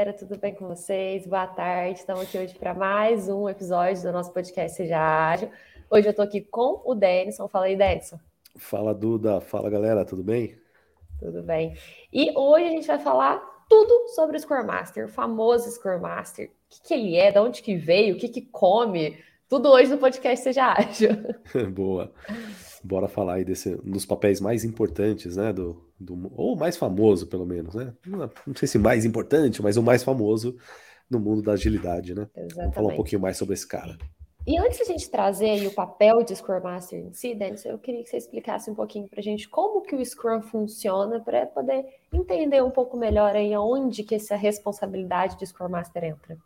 galera, tudo bem com vocês? Boa tarde, estamos aqui hoje para mais um episódio do nosso podcast Seja Ágil. Hoje eu estou aqui com o Denison. Fala aí, Denison. Fala, Duda. Fala, galera, tudo bem? Tudo bem. E hoje a gente vai falar tudo sobre o Scrum Master, o famoso Scrum Master. O que, que ele é, de onde que veio, o que, que come, tudo hoje no podcast Seja Ágil. Boa. Bora falar aí desse, um dos papéis mais importantes, né? Do, do, ou mais famoso, pelo menos, né? Não, sei se mais importante, mas o mais famoso no mundo da agilidade, né? Exatamente. Vamos falar um pouquinho mais sobre esse cara. E antes de a gente trazer o papel de Scrum Master em si, Dennis, eu queria que você explicasse um pouquinho para a gente como que o Scrum funciona para poder entender um pouco melhor aí onde que essa responsabilidade de Scrum Master entra.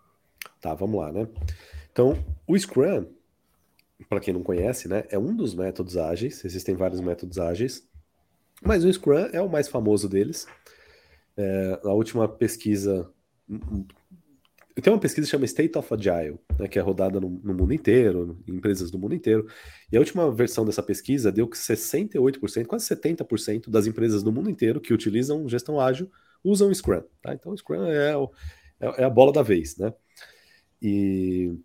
Tá, vamos lá, né? Então, o Scrum para quem não conhece, né, é um dos métodos ágeis, existem vários métodos ágeis, mas o Scrum é o mais famoso deles. É, a última pesquisa. Tem uma pesquisa que chama State of Agile, né, que é rodada no, no, mundo inteiro, em empresas do mundo inteiro. E a última versão dessa pesquisa deu que 68%, quase 70% das empresas do mundo inteiro que utilizam gestão ágil usam Scrum. Tá? Então o Scrum é, o, é, é a bola da vez. Né? E,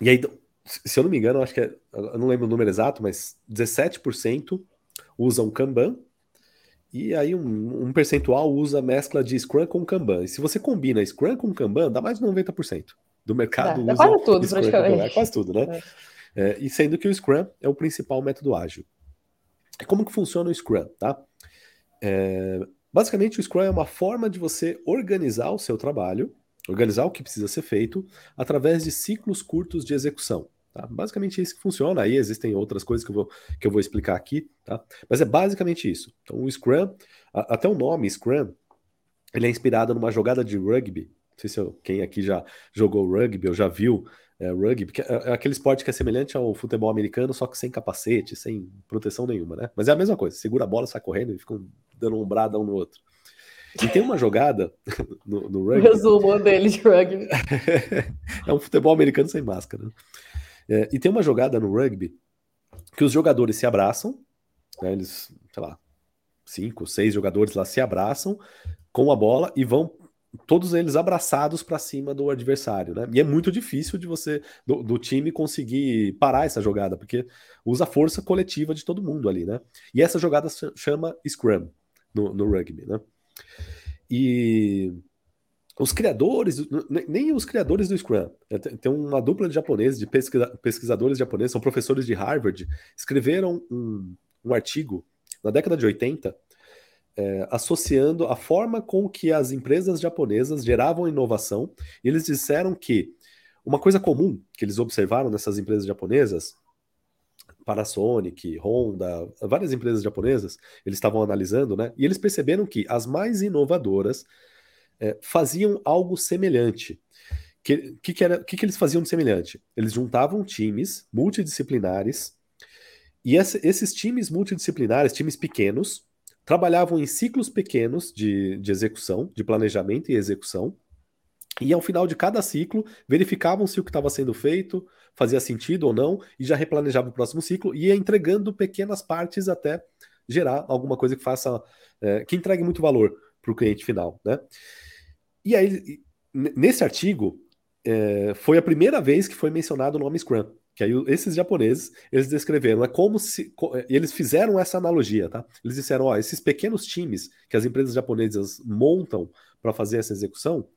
e aí se eu não me engano, acho que é, eu não lembro o número exato, mas 17% usam Kanban, e aí um, um, percentual usa mescla de Scrum com Kanban. E se você combina Scrum com Kanban, dá mais de 90% do mercado dá, usa quase tudo, Scrum praticamente. É quase tudo, né? É. É, e sendo que o Scrum é o principal método ágil. Como que funciona o Scrum, tá? É, basicamente, o Scrum é uma forma de você organizar o seu trabalho, organizar o que precisa ser feito, através de ciclos curtos de execução. Tá? Basicamente é isso que funciona. Aí existem outras coisas que eu vou, que eu vou explicar aqui, tá? Mas é basicamente isso. Então, o Scrum, a, até o nome Scrum, ele é inspirado numa jogada de rugby. Não sei se eu, quem aqui já jogou rugby ou já viu é, rugby, que é, é, aquele esporte que é semelhante ao futebol americano, só que sem capacete, sem proteção nenhuma, né? Mas é a mesma coisa. Segura a bola, sai correndo e ficam dando um brada um no outro. E tem uma jogada no, no rugby. Resumo dele de rugby. é um futebol americano sem máscara. É, e tem uma jogada no rugby que os jogadores se abraçam, né, eles, sei lá, cinco, seis jogadores lá se abraçam com a bola e vão todos eles abraçados para cima do adversário, né? E é muito difícil de você do, do, time conseguir parar essa jogada, porque usa a força coletiva de todo mundo ali, né? E essa jogada chama scrum no, no rugby, né? E os criadores, nem os criadores do Scrum, é, tem uma dupla de japoneses, de pesquisadores japoneses, são professores de Harvard, escreveram um, um artigo na década de 80 é, associando a forma com que as empresas japonesas geravam inovação. E eles disseram que uma coisa comum que eles observaram nessas empresas japonesas, Panasonic, Honda, várias empresas japonesas, eles estavam analisando, né? E eles perceberam que as mais inovadoras é, faziam algo semelhante. O que, que, que, que, que eles faziam de semelhante? Eles juntavam times multidisciplinares e essa, esses times multidisciplinares, times pequenos, trabalhavam em ciclos pequenos de, de execução, de planejamento e execução, e ao final de cada ciclo, verificavam se o que estava sendo feito fazia sentido ou não, e já replanejava o próximo ciclo, e ia entregando pequenas partes até gerar alguma coisa que faça, é, que entregue muito valor para o cliente final, né? E aí, nesse artigo, é, foi a primeira vez que foi mencionado o nome Scrum. Que aí esses japoneses, eles descreveram, é como se. É, eles fizeram essa analogia, tá? Eles disseram, ó, esses pequenos times que as empresas japonesas montam para fazer essa execução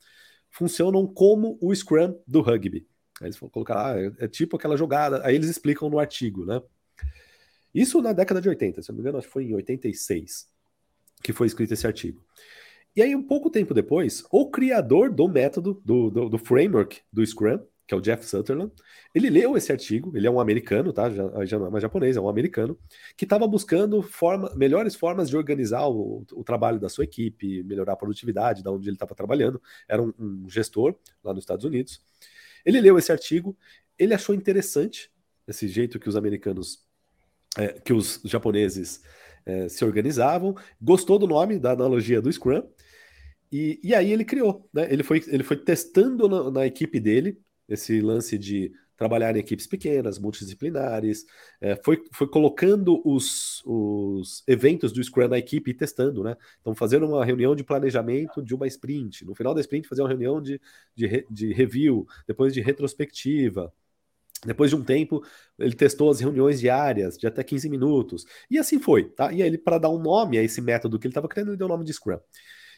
funcionam como o Scrum do rugby. Aí eles colocar, ah, é, é tipo aquela jogada. Aí eles explicam no artigo, né? Isso na década de 80, se não me engano, acho que foi em 86 que foi escrito esse artigo. E aí, um pouco tempo depois, o criador do método, do, do, do framework do Scrum, que é o Jeff Sutherland, ele leu esse artigo, ele é um americano, tá? Já, já não é mais japonês, é um americano, que estava buscando forma, melhores formas de organizar o, o, trabalho da sua equipe, melhorar a produtividade da onde ele estava trabalhando. Era um, um, gestor lá nos Estados Unidos. Ele leu esse artigo, ele achou interessante esse jeito que os americanos, é, que os japoneses é, se organizavam, gostou do nome, da analogia do Scrum, e, e aí ele criou, né? Ele foi, ele foi testando na, na equipe dele esse lance de trabalhar em equipes pequenas, multidisciplinares, é, foi, foi colocando os, os eventos do Scrum na equipe e testando, né? Então, fazendo uma reunião de planejamento de uma sprint. No final da sprint, fazer uma reunião de, de, de review, depois de retrospectiva. Depois de um tempo, ele testou as reuniões diárias de até 15 minutos. E assim foi, tá? E aí, para dar um nome a esse método que ele estava criando, ele deu o nome de Scrum.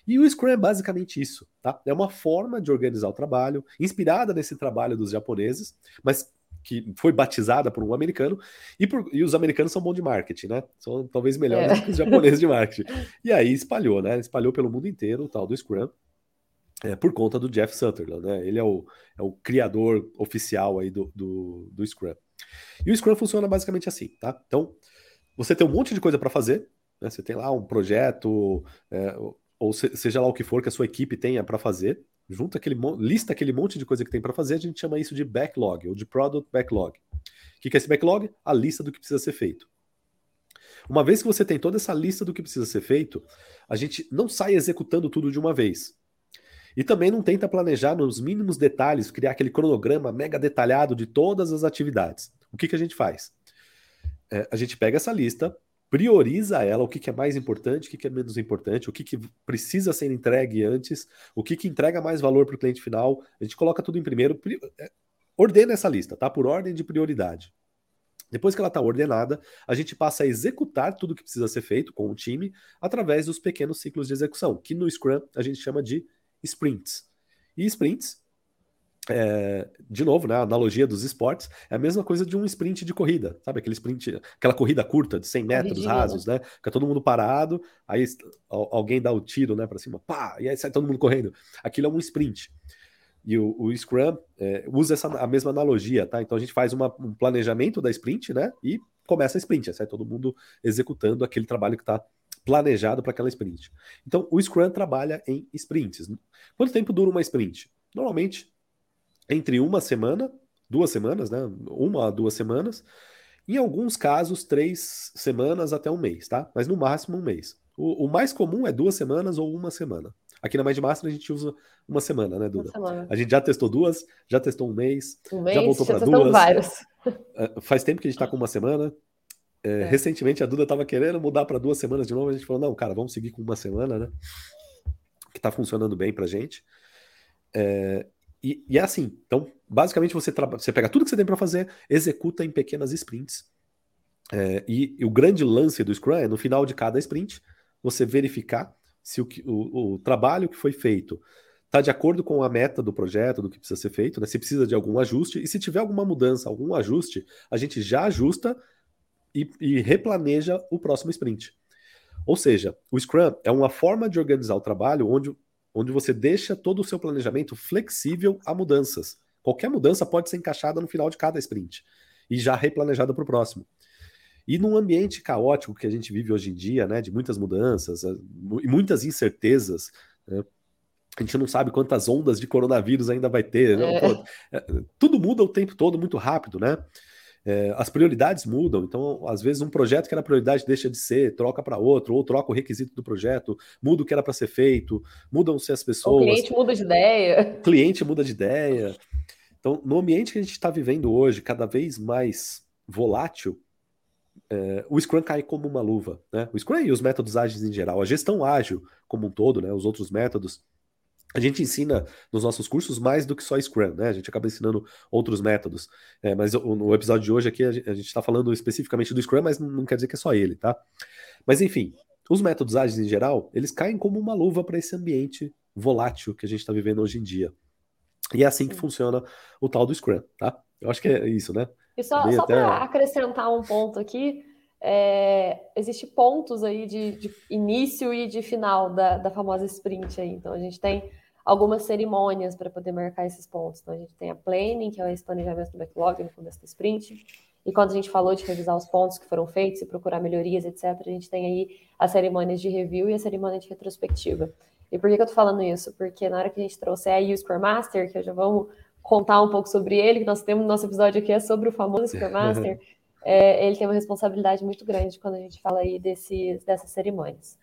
E o Scrum é basicamente isso, tá? É uma forma de organizar o trabalho, inspirada nesse trabalho dos japoneses, mas que foi batizada por um americano, e, por, e os americanos são bons de marketing, né? São talvez melhores é. que os japoneses de marketing. E aí espalhou, né? Espalhou pelo mundo inteiro o tal do Scrum. É, por conta do Jeff Sutherland, né? Ele é o, é o criador oficial aí do, do, do Scrum. E o Scrum funciona basicamente assim, tá? Então, você tem um monte de coisa para fazer, né? Você tem lá um projeto, é, ou seja lá o que for que a sua equipe tenha para fazer, junta aquele lista aquele monte de coisa que tem para fazer, a gente chama isso de backlog ou de product backlog. O que é esse backlog? A lista do que precisa ser feito. Uma vez que você tem toda essa lista do que precisa ser feito, a gente não sai executando tudo de uma vez. E também não tenta planejar nos mínimos detalhes, criar aquele cronograma mega detalhado de todas as atividades. O que, que a gente faz? É, a gente pega essa lista, prioriza ela, o que, que é mais importante, o que, que é menos importante, o que, que precisa ser entregue antes, o que, que entrega mais valor para o cliente final. A gente coloca tudo em primeiro, é, ordena essa lista, tá? Por ordem de prioridade. Depois que ela está ordenada, a gente passa a executar tudo que precisa ser feito com o time através dos pequenos ciclos de execução, que no Scrum a gente chama de sprints. E sprints é, de novo, né, a analogia dos esportes, é a mesma coisa de um sprint de corrida, sabe? Aquele sprint, aquela corrida curta de 100 metros rasos, né? Fica todo mundo parado, aí alguém dá o tiro, né, para cima, pá, e aí sai todo mundo correndo. Aquilo é um sprint. E o, o Scrum é, usa essa, a mesma analogia, tá? Então a gente faz uma, um planejamento da sprint, né? E começa a sprint, sai todo mundo executando aquele trabalho que está planejado para aquela sprint. Então o Scrum trabalha em sprints. Quanto tempo dura uma sprint? Normalmente entre uma semana, duas semanas, né? Uma a duas semanas. Em alguns casos, três semanas até um mês, tá? Mas no máximo um mês. O, o mais comum é duas semanas ou uma semana. Aqui na Mindmaster a gente usa uma semana, né, Duda? Semana. A gente já testou duas, já testou um mês, um mês já voltou para duas. Vários. É, faz tempo que a gente está com uma semana. É, é. Recentemente a Duda estava querendo mudar para duas semanas de novo. A gente falou: não, cara, vamos seguir com uma semana, né? Que está funcionando bem para gente. É, e, e, é assim. Então, basicamente, você, você pega tudo que você tem para fazer, executa em pequenas sprints. É, e, e, o grande lance do Scrum é, no final de cada sprint, você verificar se o, o, o trabalho que foi feito está de acordo com a meta do projeto, do que precisa ser feito, né? se precisa de algum ajuste, e se tiver alguma mudança, algum ajuste, a gente já ajusta e, e replaneja o próximo sprint. Ou seja, o Scrum é uma forma de organizar o trabalho onde onde você deixa todo o seu planejamento flexível a mudanças. Qualquer mudança pode ser encaixada no final de cada sprint e já replanejada para o próximo. E num ambiente caótico que a gente vive hoje em dia, né, de muitas mudanças eh, e muitas incertezas, né, a gente não sabe quantas ondas de coronavírus ainda vai ter. Né? É. Pô, é, tudo muda o tempo todo muito rápido, né? É, as prioridades mudam, então às vezes um projeto que era prioridade deixa de ser, troca para outro, ou troca o requisito do projeto, muda o que era para ser feito, mudam-se as pessoas. O cliente muda de ideia. O cliente muda de ideia. Então, no ambiente que a gente está vivendo hoje, cada vez mais volátil, é, o Scrum cai como uma luva. Né? O Scrum e os métodos ágeis em geral, a gestão ágil como um todo, né? os outros métodos, a gente ensina nos nossos cursos mais do que só Scrum, né? A gente acaba ensinando outros métodos. É, mas no episódio de hoje aqui a gente está falando especificamente do Scrum, mas não quer dizer que é só ele, tá? Mas enfim, os métodos ágeis em geral, eles caem como uma luva para esse ambiente volátil que a gente está vivendo hoje em dia. E é assim que funciona o tal do Scrum, tá? Eu acho que é isso, né? E só, só até... para acrescentar um ponto aqui, é, existe pontos aí de, de, início e de final da, da famosa sprint aí. Então a gente tem algumas cerimônias para poder marcar esses pontos. Então, a gente tem a planning, que é esse planejamento do backlog no começo do sprint. E quando a gente falou de revisar os pontos que foram feitos e procurar melhorias, etc., a gente tem aí as cerimônias de review e a cerimônia de retrospectiva. E por que, que eu tô falando isso? Porque na hora que a gente trouxer aí o Scrum Master, que já vamos contar um pouco sobre ele, que nós temos nosso episódio aqui é sobre o famoso Scrum Master, é, ele tem uma responsabilidade muito grande quando a gente fala aí desses, dessas cerimônias.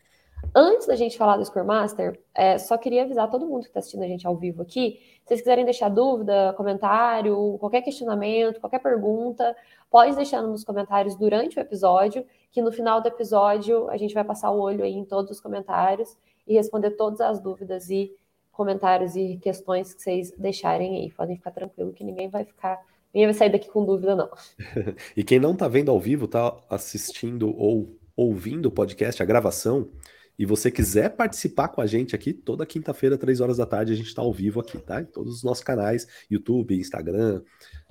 Antes da gente falar do Scrum Master, é, só queria avisar todo mundo que está assistindo a gente ao vivo aqui. Se vocês quiserem deixar dúvida, comentário, qualquer questionamento, qualquer pergunta, pode deixar nos comentários durante o episódio, que no final do episódio a gente vai passar o olho aí em todos os comentários e responder todas as dúvidas e comentários e questões que vocês deixarem aí. Podem ficar tranquilo que ninguém vai ficar, ninguém vai sair daqui com dúvida, não. e quem não está vendo ao vivo, está assistindo ou ouvindo o podcast, a gravação, e você quiser participar com a gente aqui, toda quinta-feira, três horas da tarde, a gente está ao vivo aqui, tá? Em todos os nossos canais, YouTube, Instagram,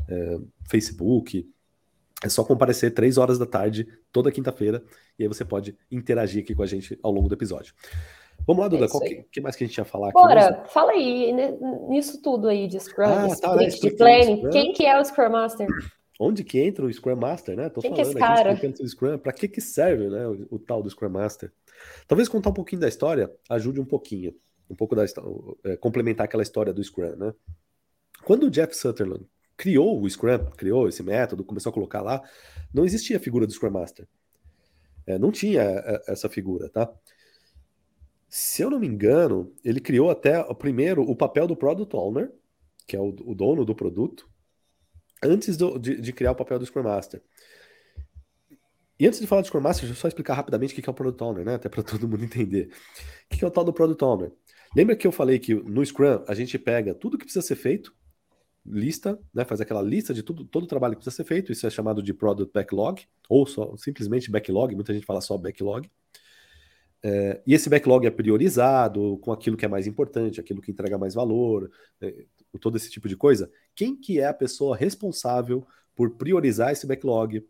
é, Facebook. É só comparecer três horas da tarde, toda quinta-feira, e aí você pode interagir aqui com a gente ao longo do episódio. Vamos lá, Duda, o que, que, mais que a gente ia falar aqui? Bora, fala aí, nisso tudo aí de Scrum, ah, tá, né, de planning, quem que é o Scrum Master? Onde que entra o Scrum Master, né? Tô quem falando que é esse cara? aqui, Scrum, para que que serve, né, o, o tal do Scrum Master? Talvez contar um pouquinho da história ajude um pouquinho, um pouco da é, complementar aquela história do Scrum, né? Quando o Jeff Sutherland criou o Scrum, criou esse método, começou a colocar lá, não existia a figura do Scrum Master. É, não tinha é, essa figura, tá? Se eu não me engano, ele criou até primeiro o papel do Product Owner, que é o, o dono do produto, antes do, de, de, criar o papel do Scrum Master. E antes de falar do Scrum Master, deixa eu só explicar rapidamente o que é o Product Owner, né? Até para todo mundo entender. O que é o tal do Product Owner? Lembra que eu falei que no Scrum a gente pega tudo que precisa ser feito, lista, né? Faz aquela lista de tudo, todo o trabalho que precisa ser feito. Isso é chamado de Product Backlog, ou só simplesmente Backlog. Muita gente fala só Backlog. É, e esse backlog é priorizado com aquilo que é mais importante, aquilo que entrega mais valor, é, todo esse tipo de coisa. Quem que é a pessoa responsável por priorizar esse backlog,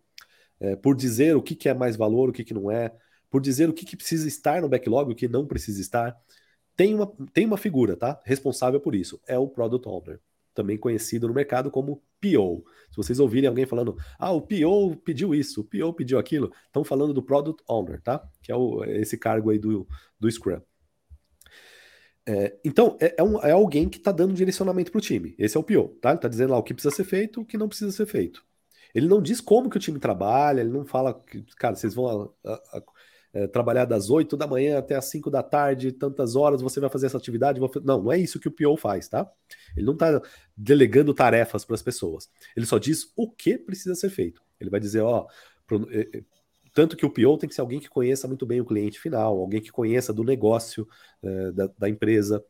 é, por dizer o que, que é mais valor, o que, que não é, por dizer o que, que precisa estar no backlog, o que não precisa estar. Tem uma, tem uma figura, tá? Responsável por isso. É o Product Owner, também conhecido no mercado como PO. Se vocês ouvirem alguém falando, ah, o PO pediu isso, o PO pediu aquilo, estão falando do Product Owner, tá? Que é o, esse cargo aí do, do Scrum. É, então, é, é, um, é, alguém que está dando direcionamento para o time. Esse é o PO, tá? Ele está dizendo lá o que precisa ser feito, o que não precisa ser feito. Ele não diz como que o time trabalha, ele não fala que, cara, vocês vão a, a, a, é, trabalhar das 8 da manhã até as 5 da tarde, tantas horas, você vai fazer essa atividade. Não, não é isso que o PO faz, tá? Ele não está delegando tarefas para as pessoas. Ele só diz o que precisa ser feito. Ele vai dizer, ó, pro, é, é, tanto que o PO tem que ser alguém que conheça muito bem o cliente final, alguém que conheça do negócio da, da, empresa,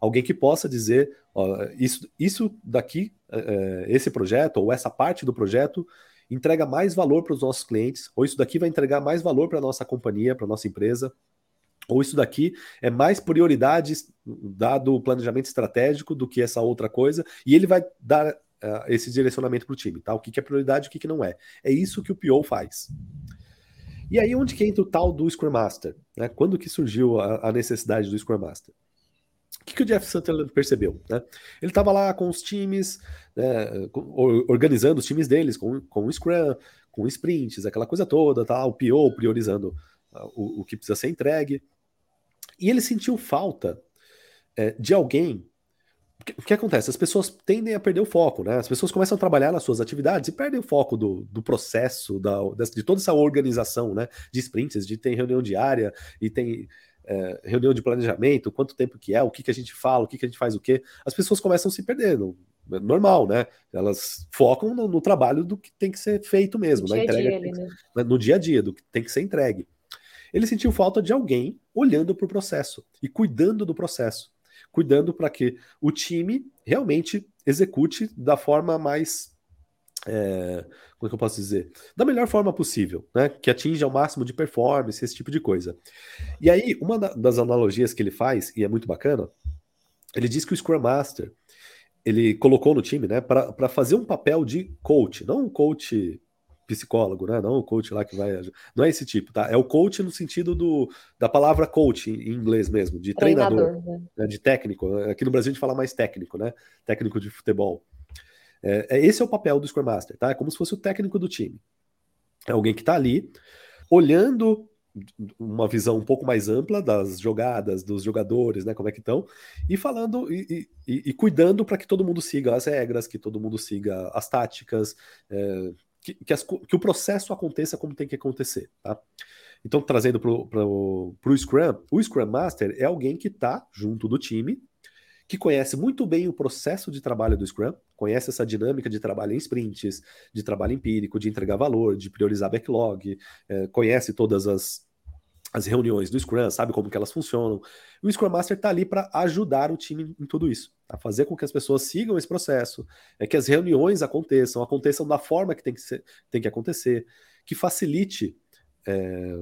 alguém que possa dizer, ó, isso, isso daqui, é, esse projeto ou essa parte do projeto entrega mais valor para os nossos clientes, ou isso daqui vai entregar mais valor para a nossa companhia, para a nossa empresa, ou isso daqui é mais prioridade dado o planejamento estratégico do que essa outra coisa, e ele vai dar uh, esse direcionamento para o time, tá? O que, que é prioridade e o que, que não é. É isso que o PO faz. E aí, onde que entra o tal do Scrum Master? Né? Quando que surgiu a, a necessidade do Scrum Master? O que, que o Jeff Sutherland percebeu? Né? Ele estava lá com os times, né, organizando os times deles com, com o Scrum, com sprints, aquela coisa toda, tá? o PO priorizando uh, o, o, que precisa ser entregue. E ele sentiu falta é, de alguém. O que, que, acontece? As pessoas tendem a perder o foco, né? As pessoas começam a trabalhar nas suas atividades e perdem o foco do, do processo, da, de toda essa organização, né? De sprints, de ter reunião diária e tem é, reunião de planejamento, quanto tempo que é, o que, que a gente fala, o que, que a gente faz o quê, as pessoas começam a se perder. É normal, né? Elas focam no, no, trabalho do que tem que ser feito mesmo, no na entrega, dia, né? no dia a dia, do que tem que ser entregue. Ele sentiu falta de alguém olhando para o processo e cuidando do processo, cuidando para que o time realmente execute da forma mais é, como é que eu posso dizer? Da melhor forma possível, né? Que atinja o máximo de performance, esse tipo de coisa. E aí, uma das analogias que ele faz, e é muito bacana, ele diz que o Scrum Master ele colocou no time, né, para fazer um papel de coach, não um coach psicólogo, né? Não o coach lá que vai. Não é esse tipo, tá? É o coach no sentido do, da palavra coach em inglês mesmo, de treinador, treinador né? Né? de técnico. Aqui no Brasil a gente fala mais técnico, né? Técnico de futebol. É, é, esse é o papel do Scrum Master, tá? É como se fosse o técnico do time. É alguém que está ali olhando uma visão um pouco mais ampla das jogadas, dos jogadores, né? Como é que estão, e falando e, e, e cuidando para que todo mundo siga as regras, que todo mundo siga as táticas, é, que, que, as, que, o processo aconteça como tem que acontecer, tá? Então, trazendo para o Scrum, o Scrum Master é alguém que está junto do time, que conhece muito bem o processo de trabalho do Scrum, conhece essa dinâmica de trabalho em sprints, de trabalho empírico, de entregar valor, de priorizar backlog, é, conhece todas as, as reuniões do Scrum, sabe como que elas funcionam. O Scrum Master está ali para ajudar o time em tudo isso, a fazer com que as pessoas sigam esse processo, é que as reuniões aconteçam, aconteçam da forma que tem que, ser, tem que acontecer, que facilite é,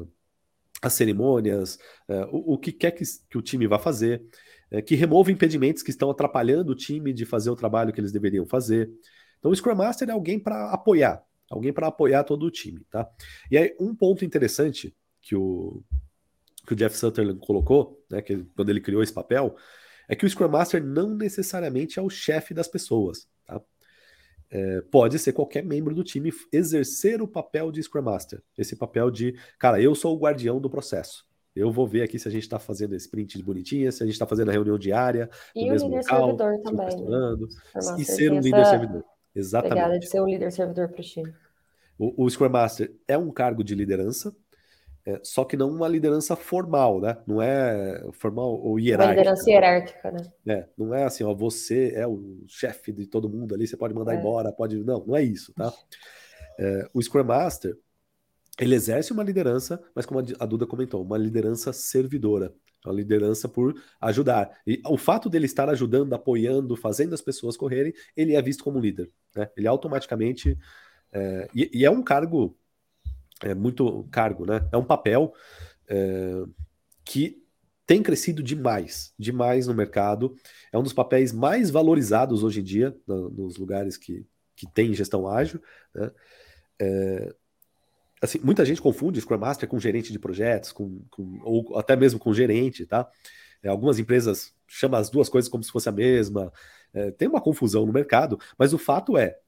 as cerimônias, é, o, o, que quer que, que, o time vá fazer, é, que remova impedimentos que estão atrapalhando o time de fazer o trabalho que eles deveriam fazer. Então, o Scrum Master é alguém para apoiar, alguém para apoiar todo o time, tá? E aí, um ponto interessante que o, que o Jeff Sutherland colocou, né, que quando ele criou esse papel, é que o Scrum Master não necessariamente é o chefe das pessoas, tá? é, pode ser qualquer membro do time exercer o papel de Scrum Master. Esse papel de, cara, eu sou o guardião do processo. Eu vou ver aqui se a gente está fazendo esse print de bonitinha, se a gente está fazendo a reunião diária. E o líder local, servidor também. Né? E ser um líder servidor. Exatamente. Pegada de ser um líder servidor para o time. O Scrum Master é um cargo de liderança, é, só que não uma liderança formal, né? Não é formal ou hierárquica. Uma liderança hierárquica, né? É, não é assim, ó, você é o chefe de todo mundo ali, você pode mandar é. embora, pode. Não, não é isso, tá? É, o Scrum Master, ele exerce uma liderança, mas como a Duda comentou, uma liderança servidora. Uma liderança por ajudar. E o fato dele estar ajudando, apoiando, fazendo as pessoas correrem, ele é visto como líder. Né? Ele automaticamente. É, e, e é um cargo é muito cargo, né? É um papel é, que tem crescido demais, demais no mercado. É um dos papéis mais valorizados hoje em dia no, nos lugares que, que tem gestão ágil. Né? É, assim, muita gente confunde Scrum Master com gerente de projetos, com, com ou até mesmo com gerente, tá? É, algumas empresas chamam as duas coisas como se fosse a mesma. É, tem uma confusão no mercado, mas o fato é,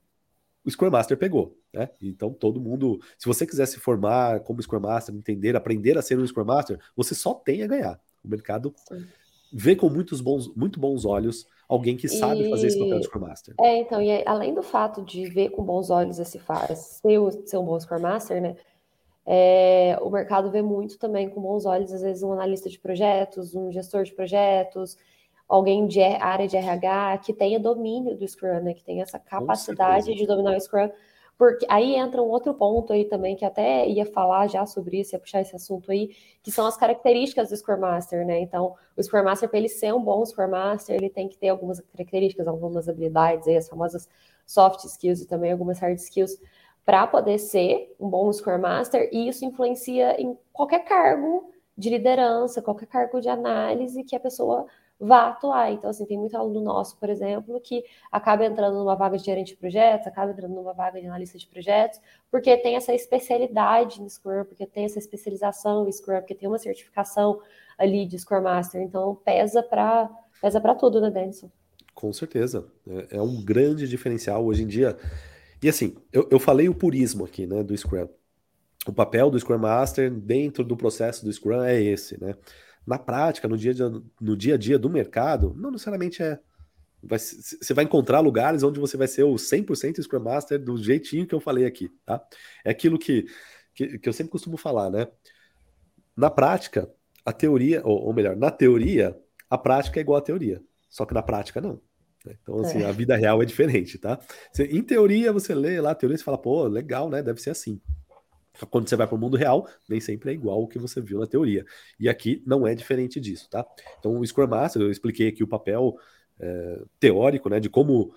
o Scrum Master pegou, né? Então todo mundo, se você quiser se formar como Scrum Master, entender, aprender a ser um Scrum Master, você só tem a ganhar. O mercado Sim. vê com muitos bons, muito bons olhos alguém que sabe e... fazer esse papel de Scrum Master. É, então, e além do fato de ver com bons olhos esse faz, ser, ser um bom Scrum Master, né? É, o mercado vê muito também com bons olhos, às vezes, um analista de projetos, um gestor de projetos, alguém de área de RH que tenha domínio do Scrum, né? Que tenha essa capacidade de dominar o Scrum. Porque aí entra um outro ponto aí também, que até ia falar já sobre isso, ia puxar esse assunto aí, que são as características do Scrum Master, né? Então, o Scrum Master, para ele ser um bom Scrum Master, ele tem que ter algumas características, algumas habilidades aí, as famosas soft skills e também algumas hard skills, para poder ser um bom Scrum Master, e isso influencia em qualquer cargo de liderança, qualquer cargo de análise que a pessoa vá atuar. Então, assim, tem muito aluno nosso, por exemplo, que acaba entrando numa vaga de gerente de projetos, acaba entrando numa vaga de analista de projetos, porque tem essa especialidade no Scrum, porque tem essa especialização em Scrum, porque tem uma certificação ali de Scrum Master. Então, pesa para pesa para tudo, né, Denison? Com certeza. É, é, um grande diferencial hoje em dia. E assim, eu, eu falei o purismo aqui, né, do Scrum. O papel do Scrum Master dentro do processo do Scrum é esse, né? Na prática, no dia, no dia a dia do mercado, não necessariamente é. Vai, você vai encontrar lugares onde você vai ser o 100% Scrum Master do jeitinho que eu falei aqui, tá? É aquilo que, que, que eu sempre costumo falar, né? Na prática, a teoria, ou, ou, melhor, na teoria, a prática é igual à teoria, só que na prática não. Né? Então, assim, é. a vida real é diferente, tá? Você, em teoria, você lê lá a teoria e fala, pô, legal, né? Deve ser assim. Quando você vai para o mundo real, nem sempre é igual o que você viu na teoria. E aqui não é diferente disso, tá? Então, o Scrum Master, eu expliquei aqui o papel é, teórico, né, de como,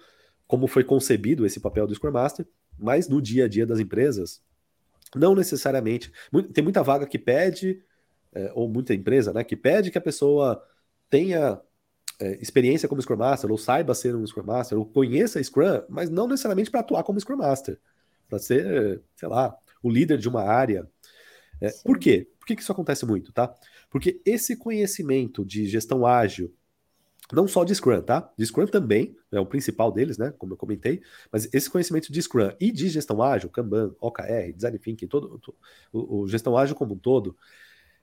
como foi concebido esse papel do Scrum Master, mas no dia a dia das empresas, não necessariamente. Tem muita vaga que pede, é, ou muita empresa, né, que pede que a pessoa tenha é, experiência como Scrum Master, ou saiba ser um Scrum Master, ou conheça Scrum, mas não necessariamente para atuar como Scrum Master. Para ser, sei lá, o líder de uma área. É, por quê? Por que, que isso acontece muito, tá? Porque esse conhecimento de gestão ágil, não só de Scrum, tá? De Scrum também, é o principal deles, né? Como eu comentei, mas esse conhecimento de Scrum e de gestão ágil, Kanban, OKR, Design Thinking, todo, todo o, o, gestão ágil como um todo,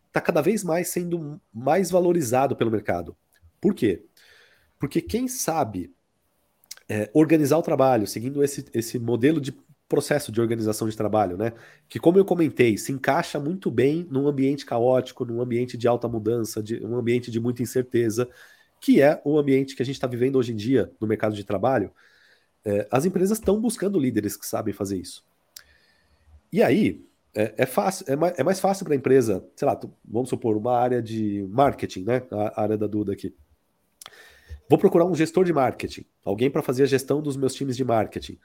está cada vez mais sendo mais valorizado pelo mercado. Por quê? Porque quem sabe é, organizar o trabalho seguindo esse, esse modelo de processo de organização de trabalho, né? Que, como eu comentei, se encaixa muito bem num ambiente caótico, num ambiente de alta mudança, de um ambiente de muita incerteza, que é o ambiente que a gente está vivendo hoje em dia no mercado de trabalho. É, as empresas estão buscando líderes que sabem fazer isso. E aí, é, é fácil, é mais, é mais fácil para a empresa, sei lá, vamos supor, uma área de marketing, né? A área da Duda aqui. Vou procurar um gestor de marketing, alguém para fazer a gestão dos meus times de marketing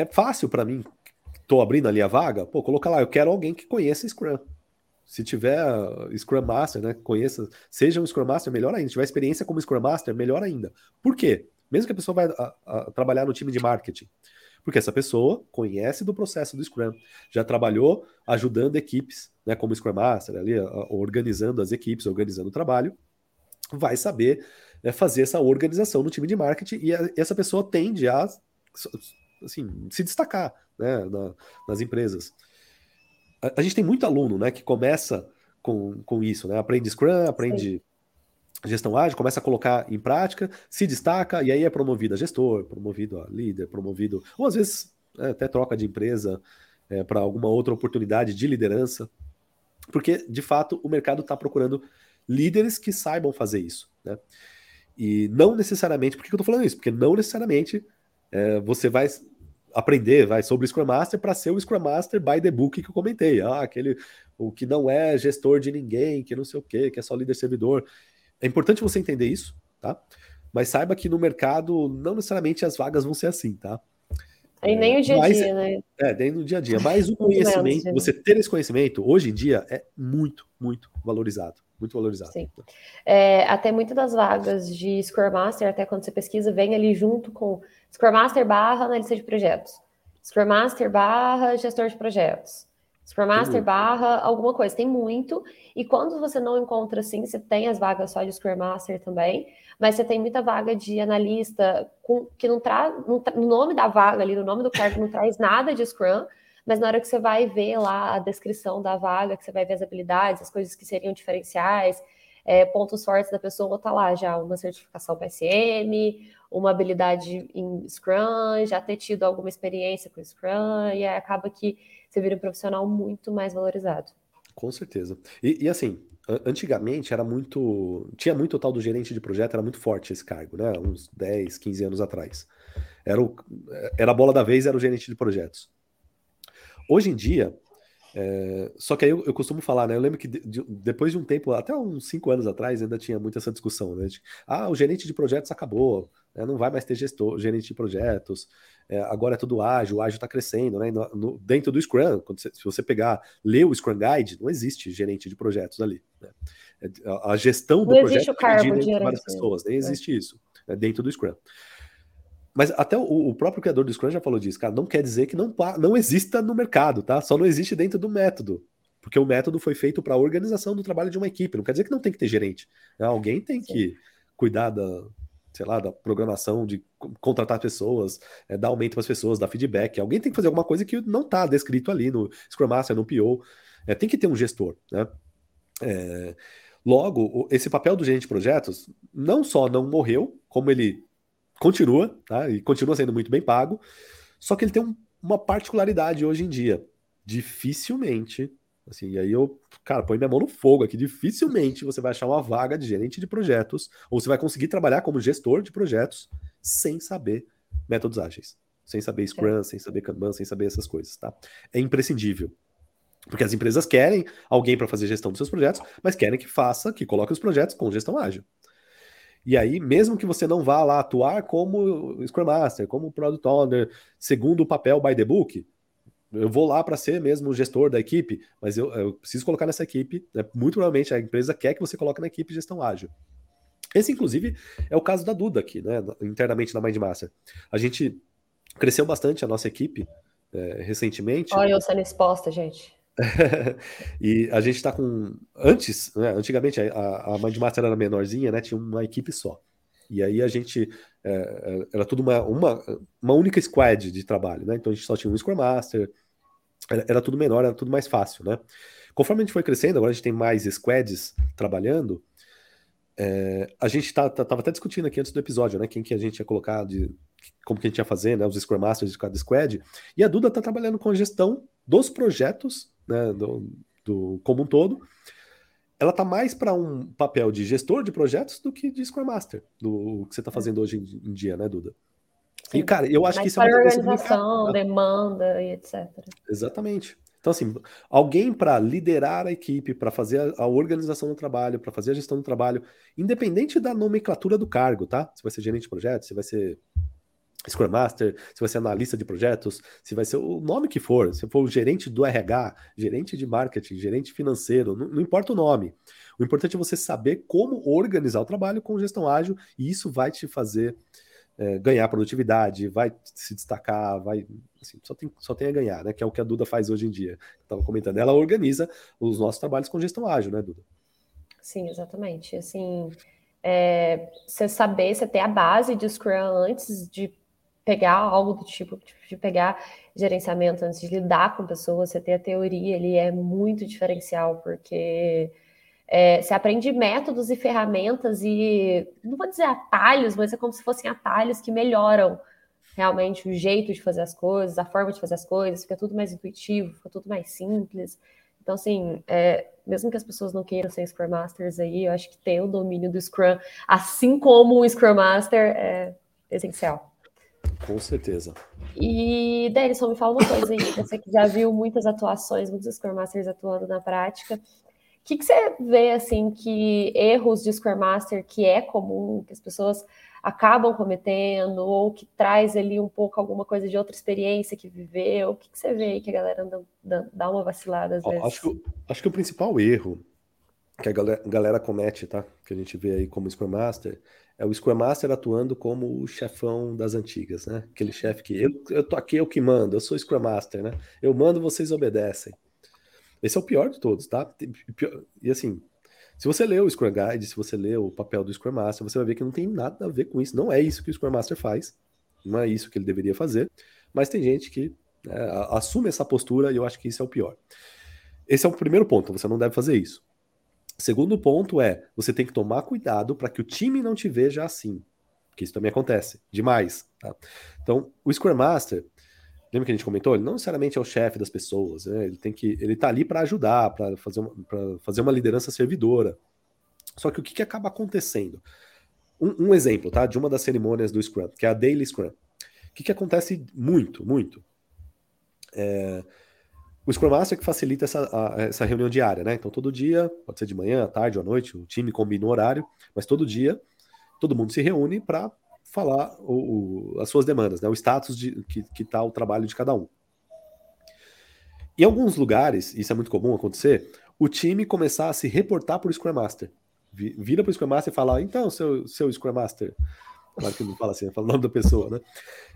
é fácil para mim, estou abrindo ali a vaga, pô, colocar lá, eu quero alguém que conheça Scrum. Se tiver uh, Scrum Master, né, conheça, seja um Scrum Master, melhor ainda. Se tiver experiência como Scrum Master, melhor ainda. Por quê? Mesmo que a pessoa vai a, a, trabalhar no time de marketing. Porque essa pessoa conhece do processo do Scrum, já trabalhou ajudando equipes, né, como Scrum Master, ali, organizando as equipes, organizando o trabalho, vai saber né, fazer essa organização no time de marketing e, a, essa pessoa tende a assim, se destacar né, na, nas empresas. A, a, gente tem muito aluno né, que começa com, com isso, né? Aprende Scrum, aprende Sim. gestão ágil, começa a colocar em prática, se destaca e aí é promovido a gestor, promovido a líder, promovido, ou às vezes é, até troca de empresa é, para alguma outra oportunidade de liderança. Porque, de fato, o mercado está procurando líderes que saibam fazer isso. Né? E não necessariamente, por que eu estou falando isso? Porque não necessariamente é, você vai aprender vai sobre o Scrum Master para ser o Scrum Master by the book que eu comentei. Ah, aquele o que não é gestor de ninguém, que não sei o quê, que é só líder servidor. É importante você entender isso, tá? Mas saiba que no mercado não necessariamente as vagas vão ser assim, tá? E nem o dia a dia, né? É, nem no dia a dia. Mas o conhecimento, você ter esse conhecimento, hoje em dia, é muito, muito valorizado. Muito valorizado. Sim. É, até muitas das vagas de Scrum Master, até quando você pesquisa, vem ali junto com Scrum Master barra analista de projetos. Scrum Master barra gestor de projetos. Scrum Master barra alguma coisa. Tem muito. E quando você não encontra assim, você tem as vagas só de Scrum Master também, mas você tem muita vaga de analista com, que não traz. No nome da vaga ali, no nome do cargo, não traz nada de Scrum, mas na hora que você vai ver lá a descrição da vaga, que você vai ver as habilidades, as coisas que seriam diferenciais, é, pontos fortes da pessoa, tá lá já uma certificação PSM, uma habilidade em Scrum, já ter tido alguma experiência com Scrum, e acaba que você vira um profissional muito mais valorizado. Com certeza. E, e assim, antigamente era muito. Tinha muito o tal do gerente de projeto, era muito forte esse cargo, né? Uns 10, 15 anos atrás. Era, o, era a bola da vez, era o gerente de projetos. Hoje em dia, é, só que aí eu, eu, costumo falar, né? Eu lembro que de, de, depois de um tempo, até uns cinco anos atrás, ainda tinha muita essa discussão, né? De, ah, o gerente de projetos acabou, né? não vai mais ter gestor, gerente de projetos, é, agora é tudo ágil, o ágil está crescendo, né? No, no, dentro do Scrum, você, se você pegar, ler o Scrum Guide, não existe gerente de projetos ali. Né? É, a, a, gestão do não projeto cargo de várias pessoas, nem existe isso né? dentro do Scrum. Mas até o, o, próprio criador do Scrum já falou disso, cara. Não quer dizer que não, não exista no mercado, tá? Só não existe dentro do método. Porque o método foi feito para a organização do trabalho de uma equipe. Não quer dizer que não tem que ter gerente. Né? Alguém tem Sim. que cuidar da, sei lá, da programação, de contratar pessoas, é, dar aumento para as pessoas, dar feedback. Alguém tem que fazer alguma coisa que não está descrito ali no Scrum Master, no PO. É, tem que ter um gestor, né? É, logo, esse papel do gerente de projetos não só não morreu, como ele continua, tá? E continua sendo muito bem pago. Só que ele tem um, uma particularidade hoje em dia. Dificilmente, assim, e aí eu, cara, põe minha mão no fogo aqui. Dificilmente você vai achar uma vaga de gerente de projetos, ou você vai conseguir trabalhar como gestor de projetos sem saber métodos ágeis, sem saber Scrum, é. sem saber Kanban, sem saber essas coisas, tá? É imprescindível. Porque as empresas querem alguém para fazer gestão dos seus projetos, mas querem que faça, que coloque os projetos com gestão ágil. E aí, mesmo que você não vá lá atuar como Scrum Master, como Product Owner, segundo o papel by the book, eu vou lá para ser mesmo o gestor da equipe, mas eu, eu preciso colocar nessa equipe. Né? Muito provavelmente a empresa quer que você coloque na equipe gestão ágil. Esse, inclusive, é o caso da Duda aqui, né? internamente na Mindmaster. A gente cresceu bastante a nossa equipe é, recentemente. Olha eu sendo exposta, gente. e a gente está com. Antes, né, antigamente a, a Mindmaster era menorzinha, né? Tinha uma equipe só. E aí a gente. É, é, era tudo uma, uma, uma única squad de trabalho, né? Então a gente só tinha um Scrum Master, era, era tudo menor, era tudo mais fácil, né? Conforme a gente foi crescendo, agora a gente tem mais squads trabalhando. É, a gente tá, tá, tava até discutindo aqui antes do episódio, né? Quem que a gente ia colocar, de, como que a gente ia fazer, né? Os Scrum Masters de cada squad. E a Duda tá trabalhando com a gestão dos projetos, né? Do, do como um todo. Ela tá mais para um papel de gestor de projetos do que de Scrum Master, do que você tá fazendo hoje em, dia, né, Duda? Sim. E, cara, eu acho mais que isso é uma organização, demanda e etc. Exatamente. Então, assim, alguém para liderar a equipe, para fazer a, a, organização do trabalho, para fazer a gestão do trabalho, independente da nomenclatura do cargo, tá? Se vai ser gerente de projetos, se vai ser Scrum Master, se vai ser analista de projetos, se vai ser o nome que for, se for o gerente do RH, gerente de marketing, gerente financeiro, não, não importa o nome. O importante é você saber como organizar o trabalho com gestão ágil e isso vai te fazer é, ganhar produtividade, vai se destacar, vai. Assim, só, tem, só tem a ganhar, né? Que é o que a Duda faz hoje em dia. Estava comentando. Ela organiza os nossos trabalhos com gestão ágil, né, Duda? Sim, exatamente. Assim, é, você saber, você ter a base de Scrum antes de pegar algo do tipo, de pegar gerenciamento, antes de lidar com pessoas, você ter a teoria ali é muito diferencial, porque é, você aprende métodos e ferramentas e não vou dizer atalhos, mas é como se fossem atalhos que melhoram realmente o jeito de fazer as coisas, a forma de fazer as coisas, fica tudo mais intuitivo, fica tudo mais simples. Então, assim, é, mesmo que as pessoas não queiram ser Scrum Masters aí, eu acho que ter o domínio do Scrum, assim como o Scrum Master, é essencial. Com certeza. E, Denison, me fala uma coisa aí. Você que já viu muitas atuações, muitos Scrum Masters atuando na prática que, que você vê assim que erros de Scrum Master que é comum, que as pessoas acabam cometendo, ou que traz ali um pouco alguma coisa de outra experiência que viveu? O que, que você vê aí que a galera anda, dá uma vacilada às vezes? Acho que, acho que o principal erro que a galera, galera, comete, tá? Que a gente vê aí como Scrum Master, é o Scrum Master atuando como o chefão das antigas, né? Aquele chefe que eu, eu tô aqui, eu que mando, eu sou Scrum Master, né? Eu mando, vocês obedecem. Esse é o pior de todos, tá? E assim, se você lê o Scrum Guide, se você lê o papel do Scrum Master, você vai ver que não tem nada a ver com isso. Não é isso que o Scrum Master faz. Não é isso que ele deveria fazer. Mas tem gente que né, assume essa postura e eu acho que isso é o pior. Esse é o primeiro ponto, você não deve fazer isso. Segundo ponto é, você tem que tomar cuidado para que o time não te veja assim. Porque isso também acontece demais. Tá? Então, o Scrum Master, Lembra que a gente comentou? Ele não necessariamente é o chefe das pessoas, né? ele tem que, ele está ali para ajudar, para fazer, uma, fazer uma liderança servidora. Só que o que, que acaba acontecendo? Um, um, exemplo, tá? De uma das cerimônias do Scrum, que é a Daily Scrum. O que, que acontece muito, muito? É, o Scrum Master que facilita essa, a, essa reunião diária, né? Então, todo dia, pode ser de manhã, à tarde ou à noite, o time combina o horário, mas todo dia todo mundo se reúne para falar o, o, as suas demandas, né, o status de que está o trabalho de cada um. Em alguns lugares, isso é muito comum acontecer, o time começar a se reportar para o Scrum Master. Vira para o Scrum Master e fala: então, seu, seu Scrum Master. Claro que não fala assim, fala o nome da pessoa, né?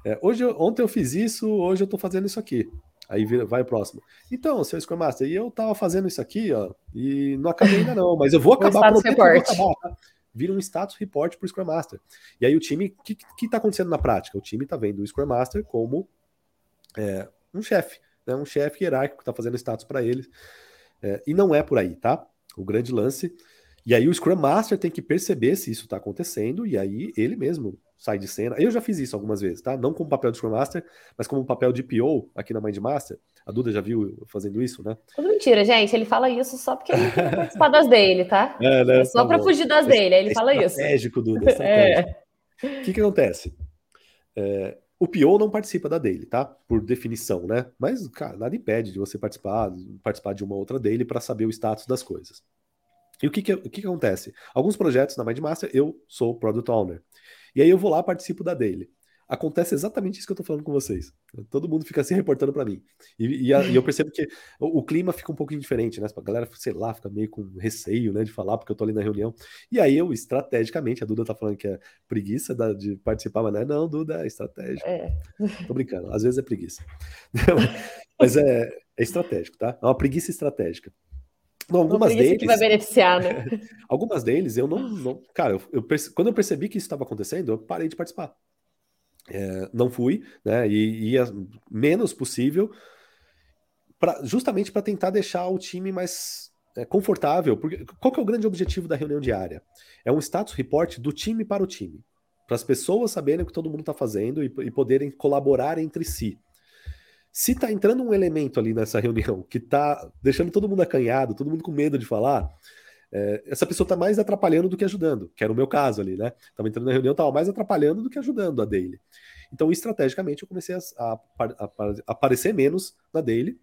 É, hoje, ontem eu fiz isso, hoje eu estou fazendo isso aqui. Aí vira, vai o próximo. Então, seu Scrum Master, e eu estava fazendo isso aqui, ó, e não acabei ainda não, mas eu vou acabar, por acabar, tá? vira um status report para o Scrum Master. E aí o time, o que está acontecendo na prática? O time está vendo o Scrum Master como é, um chefe, né? um chefe hierárquico que está fazendo status para eles. É, e não é por aí, tá? O grande lance. E aí o Scrum Master tem que perceber se isso está acontecendo, e aí ele mesmo sai de cena. Eu já fiz isso algumas vezes, tá? Não como papel de Scrum Master, mas como papel de PO aqui na Mind Master. A Duda já viu fazendo isso, né? Tudo mentira, gente. Ele fala isso só porque ele quer participar das dele, tá? É, né? É só tá para fugir das dele. Aí ele é fala isso. Estratégico, Duda. Estratégico. É. O que, que acontece? É, o PO não participa da dele, tá? Por definição, né? Mas, cara, nada impede de você participar, participar de uma outra dele para saber o status das coisas. E o que, que, o que, que acontece? Alguns projetos na MindMaster eu sou Product Owner. E aí eu vou lá, participo da dele acontece exatamente isso que eu tô falando com vocês. Todo mundo fica se reportando para mim. E, e, a, e, eu percebo que o, o, clima fica um pouquinho diferente, né? A galera, sei lá, fica meio com receio, né, de falar, porque eu tô ali na reunião. E aí eu, estrategicamente, a Duda tá falando que é preguiça da, de participar, mas não é não, Duda, é estratégico. É. Tô brincando, às vezes é preguiça. mas é, é estratégico, tá? É uma preguiça estratégica. Não, algumas deles. Que vai beneficiar, né? algumas deles eu não. não cara, eu, eu, quando eu percebi que isso estava acontecendo, eu parei de participar. É, não fui, né? E ia menos possível, pra, justamente para tentar deixar o time mais é, confortável, porque qual que é o grande objetivo da reunião diária? É um status report do time para o time, para as pessoas saberem o que todo mundo está fazendo e, e, poderem colaborar entre si. Se está entrando um elemento ali nessa reunião que está deixando todo mundo acanhado, todo mundo com medo de falar, é, essa pessoa está mais atrapalhando do que ajudando, que era o meu caso ali, né? Estava entrando na reunião, estava mais atrapalhando do que ajudando a daily. Então, estrategicamente, eu comecei a, a, a, a aparecer menos na daily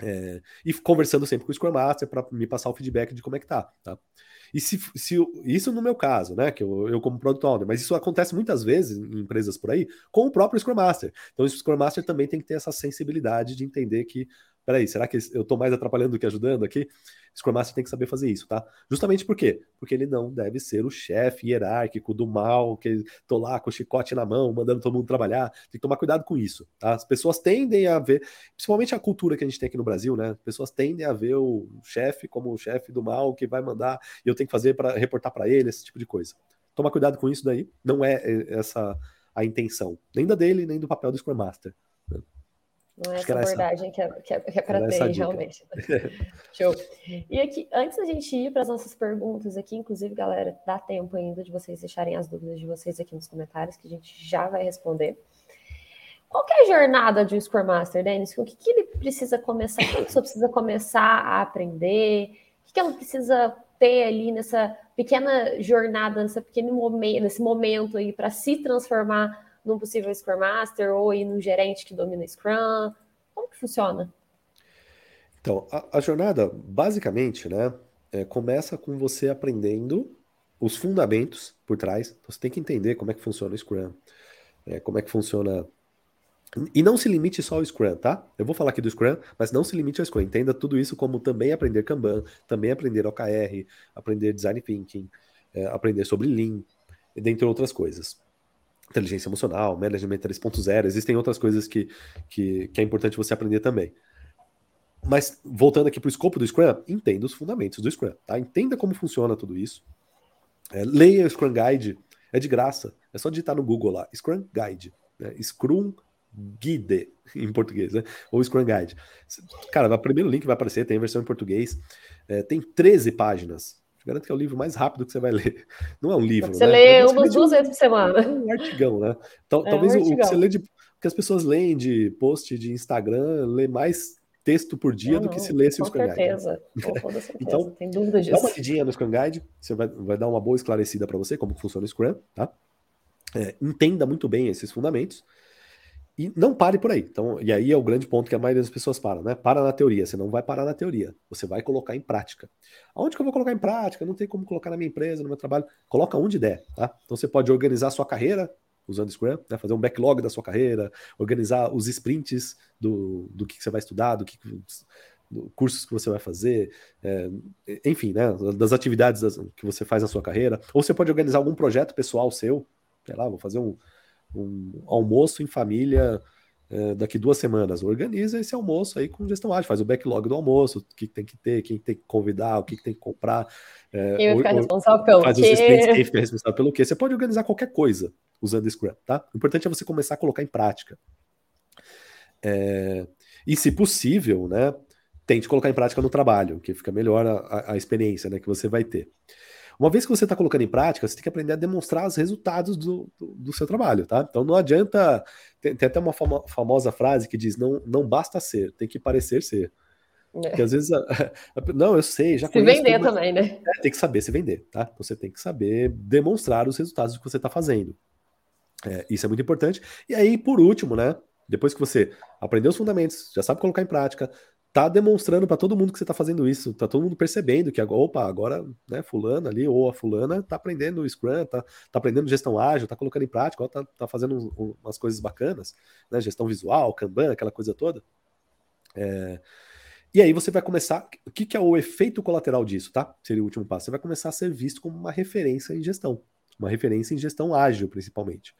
é, e conversando sempre com o Scrum Master para me passar o feedback de como é que tá, tá? E se, se isso no meu caso, né, que eu, eu como Product Owner, mas isso acontece muitas vezes em empresas por aí com o próprio Scrum Master. Então o Scrum Master também tem que ter essa sensibilidade de entender que peraí, será que eu estou mais atrapalhando do que ajudando aqui? Scrum Master tem que saber fazer isso, tá? Justamente por quê? Porque ele não deve ser o chefe hierárquico do mal, que tô lá com o chicote na mão, mandando todo mundo trabalhar. Tem que tomar cuidado com isso, tá? As pessoas tendem a ver, principalmente a cultura que a gente tem aqui no Brasil, né? As pessoas tendem a ver o chefe como o chefe do mal que vai mandar e eu tenho que fazer para reportar para ele, esse tipo de coisa. Toma cuidado com isso daí, não é, é essa a intenção, nem da dele, nem do papel do Scrum Master. Não é essa abordagem que é, que é, que é para ter, realmente. Show. E aqui, antes da gente ir para as nossas perguntas aqui, inclusive, galera, dá tempo ainda de vocês deixarem as dúvidas de vocês aqui nos comentários, que a gente já vai responder. Qual é a jornada de um Scrum Master, Denis? O que, que ele precisa começar? O que a pessoa precisa começar a aprender? O que, que ela precisa ter ali nessa pequena jornada, nessa pequeno momento, nesse momento aí para se transformar num possível Scrum Master ou ir num gerente que domina Scrum? Como que funciona? Então, a, a jornada, basicamente, né, é, começa com você aprendendo os fundamentos por trás. Então, você tem que entender como é que funciona o Scrum, é, como é que funciona. E não se limite só ao Scrum, tá? Eu vou falar aqui do Scrum, mas não se limite ao Scrum. Entenda tudo isso como também aprender Kanban, também aprender OKR, aprender Design Thinking, é, aprender sobre Lean, dentre outras coisas inteligência emocional, management 3.0, existem outras coisas que, que, que, é importante você aprender também. Mas voltando aqui para o escopo do Scrum, entenda os fundamentos do Scrum, tá? Entenda como funciona tudo isso. É, leia o Scrum Guide, é de graça. É só digitar no Google lá, Scrum Guide, né? Scrum Guide em português, né? Ou Scrum Guide. Cara, o primeiro link vai aparecer, tem a versão em português. É, tem 13 páginas garanto que é o livro mais rápido que você vai ler. Não é um livro, você né? lê é umas duas vezes por semana. É um artigão, né? Então, é talvez um o que você lê de, que as pessoas leem de post de Instagram, lê mais texto por dia do que se lesse o Scrum Guide. Certeza. Com certeza, então, tem dúvida disso. Dá uma lidinha no Scrum Guide, você vai, vai dar uma boa esclarecida para você como funciona o Scrum, tá? É, entenda muito bem esses fundamentos. E não pare por aí. Então, e aí é o grande ponto que a maioria das pessoas para, né? Para na teoria. Você não vai parar na teoria. Você vai colocar em prática. Aonde que eu vou colocar em prática? Não tem como colocar na minha empresa, no meu trabalho. Coloca onde der, tá? Então você pode organizar a sua carreira usando Scrum, né? fazer um backlog da sua carreira, organizar os sprints do, do que, que você vai estudar, do que, cursos que você vai fazer, é, enfim, né? Das atividades das, que você faz na sua carreira. Ou você pode organizar algum projeto pessoal seu. Sei lá, vou fazer um um almoço em família é, daqui duas semanas. Organiza esse almoço aí com gestão ágil, faz o backlog do almoço, o que tem que ter, quem tem que convidar, o que tem que comprar. É, quem vai ficar responsável pelo faz quê? Os sprints, quem fica responsável pelo quê? Você pode organizar qualquer coisa usando Scrum, tá? O importante é você começar a colocar em prática. É, e se possível, né, tente colocar em prática no trabalho, que fica melhor a, a experiência né, que você vai ter. Uma vez que você está colocando em prática, você tem que aprender a demonstrar os resultados do, do, do seu trabalho, tá? Então não adianta. Tem, tem até uma famo, famosa frase que diz: não, não basta ser, tem que parecer ser. É. Porque às vezes. A, a, não, eu sei, já Se vender também, né? É, tem que saber se vender, tá? Você tem que saber demonstrar os resultados do que você está fazendo. É, isso é muito importante. E aí, por último, né? Depois que você aprendeu os fundamentos, já sabe colocar em prática, tá demonstrando para todo mundo que você tá fazendo isso, tá todo mundo percebendo que opa, agora, né, fulano ali ou a fulana tá aprendendo o Scrum, tá, tá aprendendo gestão ágil, tá colocando em prática, ó, tá, tá fazendo um, umas coisas bacanas, né, gestão visual, Kanban, aquela coisa toda. É... E aí você vai começar, o que, que é o efeito colateral disso, tá? Seria o último passo. Você vai começar a ser visto como uma referência em gestão, uma referência em gestão ágil, principalmente.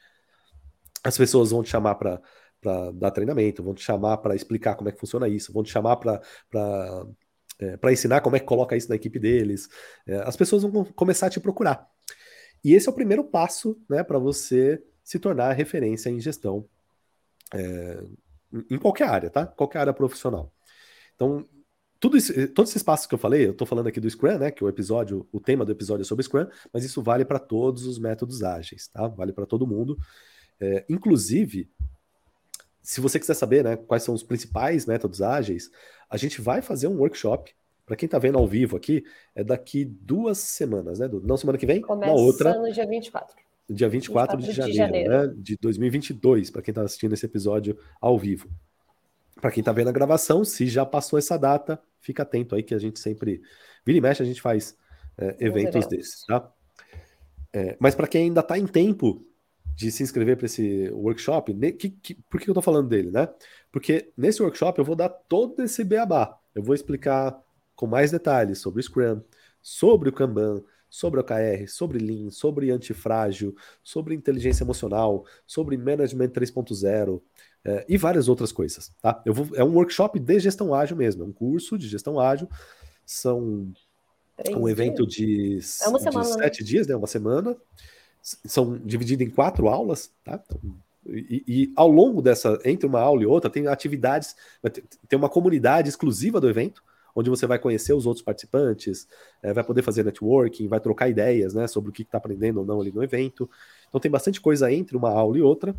As pessoas vão te chamar para para dar treinamento, vão te chamar para explicar como é que funciona isso, vão te chamar para é, para ensinar como é que coloca isso na equipe deles. É, as pessoas vão começar a te procurar. E esse é o primeiro passo né, para você se tornar referência em gestão é, em qualquer área, tá? Qualquer área profissional. Então, tudo isso, todos esses passos que eu falei, eu estou falando aqui do Scrum, né? Que o episódio, o tema do episódio é sobre Scrum, mas isso vale para todos os métodos ágeis, tá? Vale para todo mundo. É, inclusive, se você quiser saber né, quais são os principais métodos ágeis, a gente vai fazer um workshop. Para quem está vendo ao vivo aqui, é daqui duas semanas, né? Não semana que vem, Começa na outra. no dia 24. Dia 24, 24 de, de janeiro, janeiro, né? De 2022, para quem está assistindo esse episódio ao vivo. Para quem está vendo a gravação, se já passou essa data, fica atento aí que a gente sempre. Vira e mexe, a gente faz é, eventos, eventos, desses, tá? É, mas para quem ainda está em tempo de se inscrever para esse workshop, que, que, por que eu estou falando dele, né? Porque nesse workshop eu vou dar todo esse beabá. Eu vou explicar com mais detalhes sobre o Scrum, sobre o Kanban, sobre o OKR, sobre Lean, sobre antifrágil, sobre inteligência emocional, sobre Management 3.0 é, e várias outras coisas, tá? Eu vou, é um workshop de gestão ágil mesmo, é um curso de gestão ágil, são um evento de, é uma semana, de né? sete né? dias, né? Uma semana, são divididos em quatro aulas, tá? Então, e, e, ao longo dessa, entre uma aula e outra, tem atividades, tem uma comunidade exclusiva do evento, onde você vai conhecer os outros participantes, é, vai poder fazer networking, vai trocar ideias né, sobre o que está aprendendo ou não ali no evento. Então tem bastante coisa entre uma aula e outra.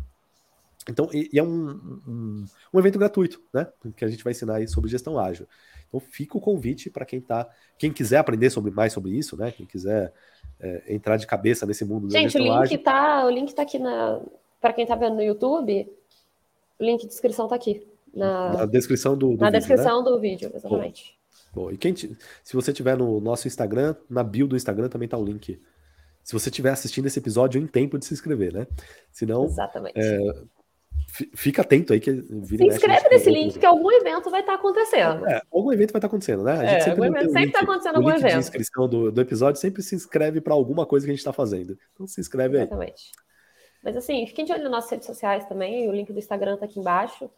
Então, e, e é um, um, um, evento gratuito, né? Que a gente vai ensinar aí sobre gestão ágil. Então fica o convite para quem tá, quem quiser aprender sobre mais sobre isso, né? Quem quiser é, entrar de cabeça nesse mundo Gente, o link tá, o link tá aqui na para quem tá vendo no YouTube, o link de descrição tá aqui. Na, na descrição do, do Na vídeo, descrição né? do vídeo, exatamente. Bom, bom e quem se você tiver no nosso Instagram, na bio do Instagram também tá o link. Se você estiver assistindo esse episódio em tempo de se inscrever, né? Senão, Exatamente. É, Fica atento aí que Se inscreve nesse link que algum evento vai estar tá acontecendo. É, algum evento vai estar tá acontecendo, né? A gente é, sempre está acontecendo algum evento. de inscrição do, do episódio sempre se inscreve para alguma coisa que a gente está fazendo. Então se inscreve aí. Exatamente. Mas assim, fiquem de olho nas nossas redes sociais também. O link do Instagram está aqui embaixo.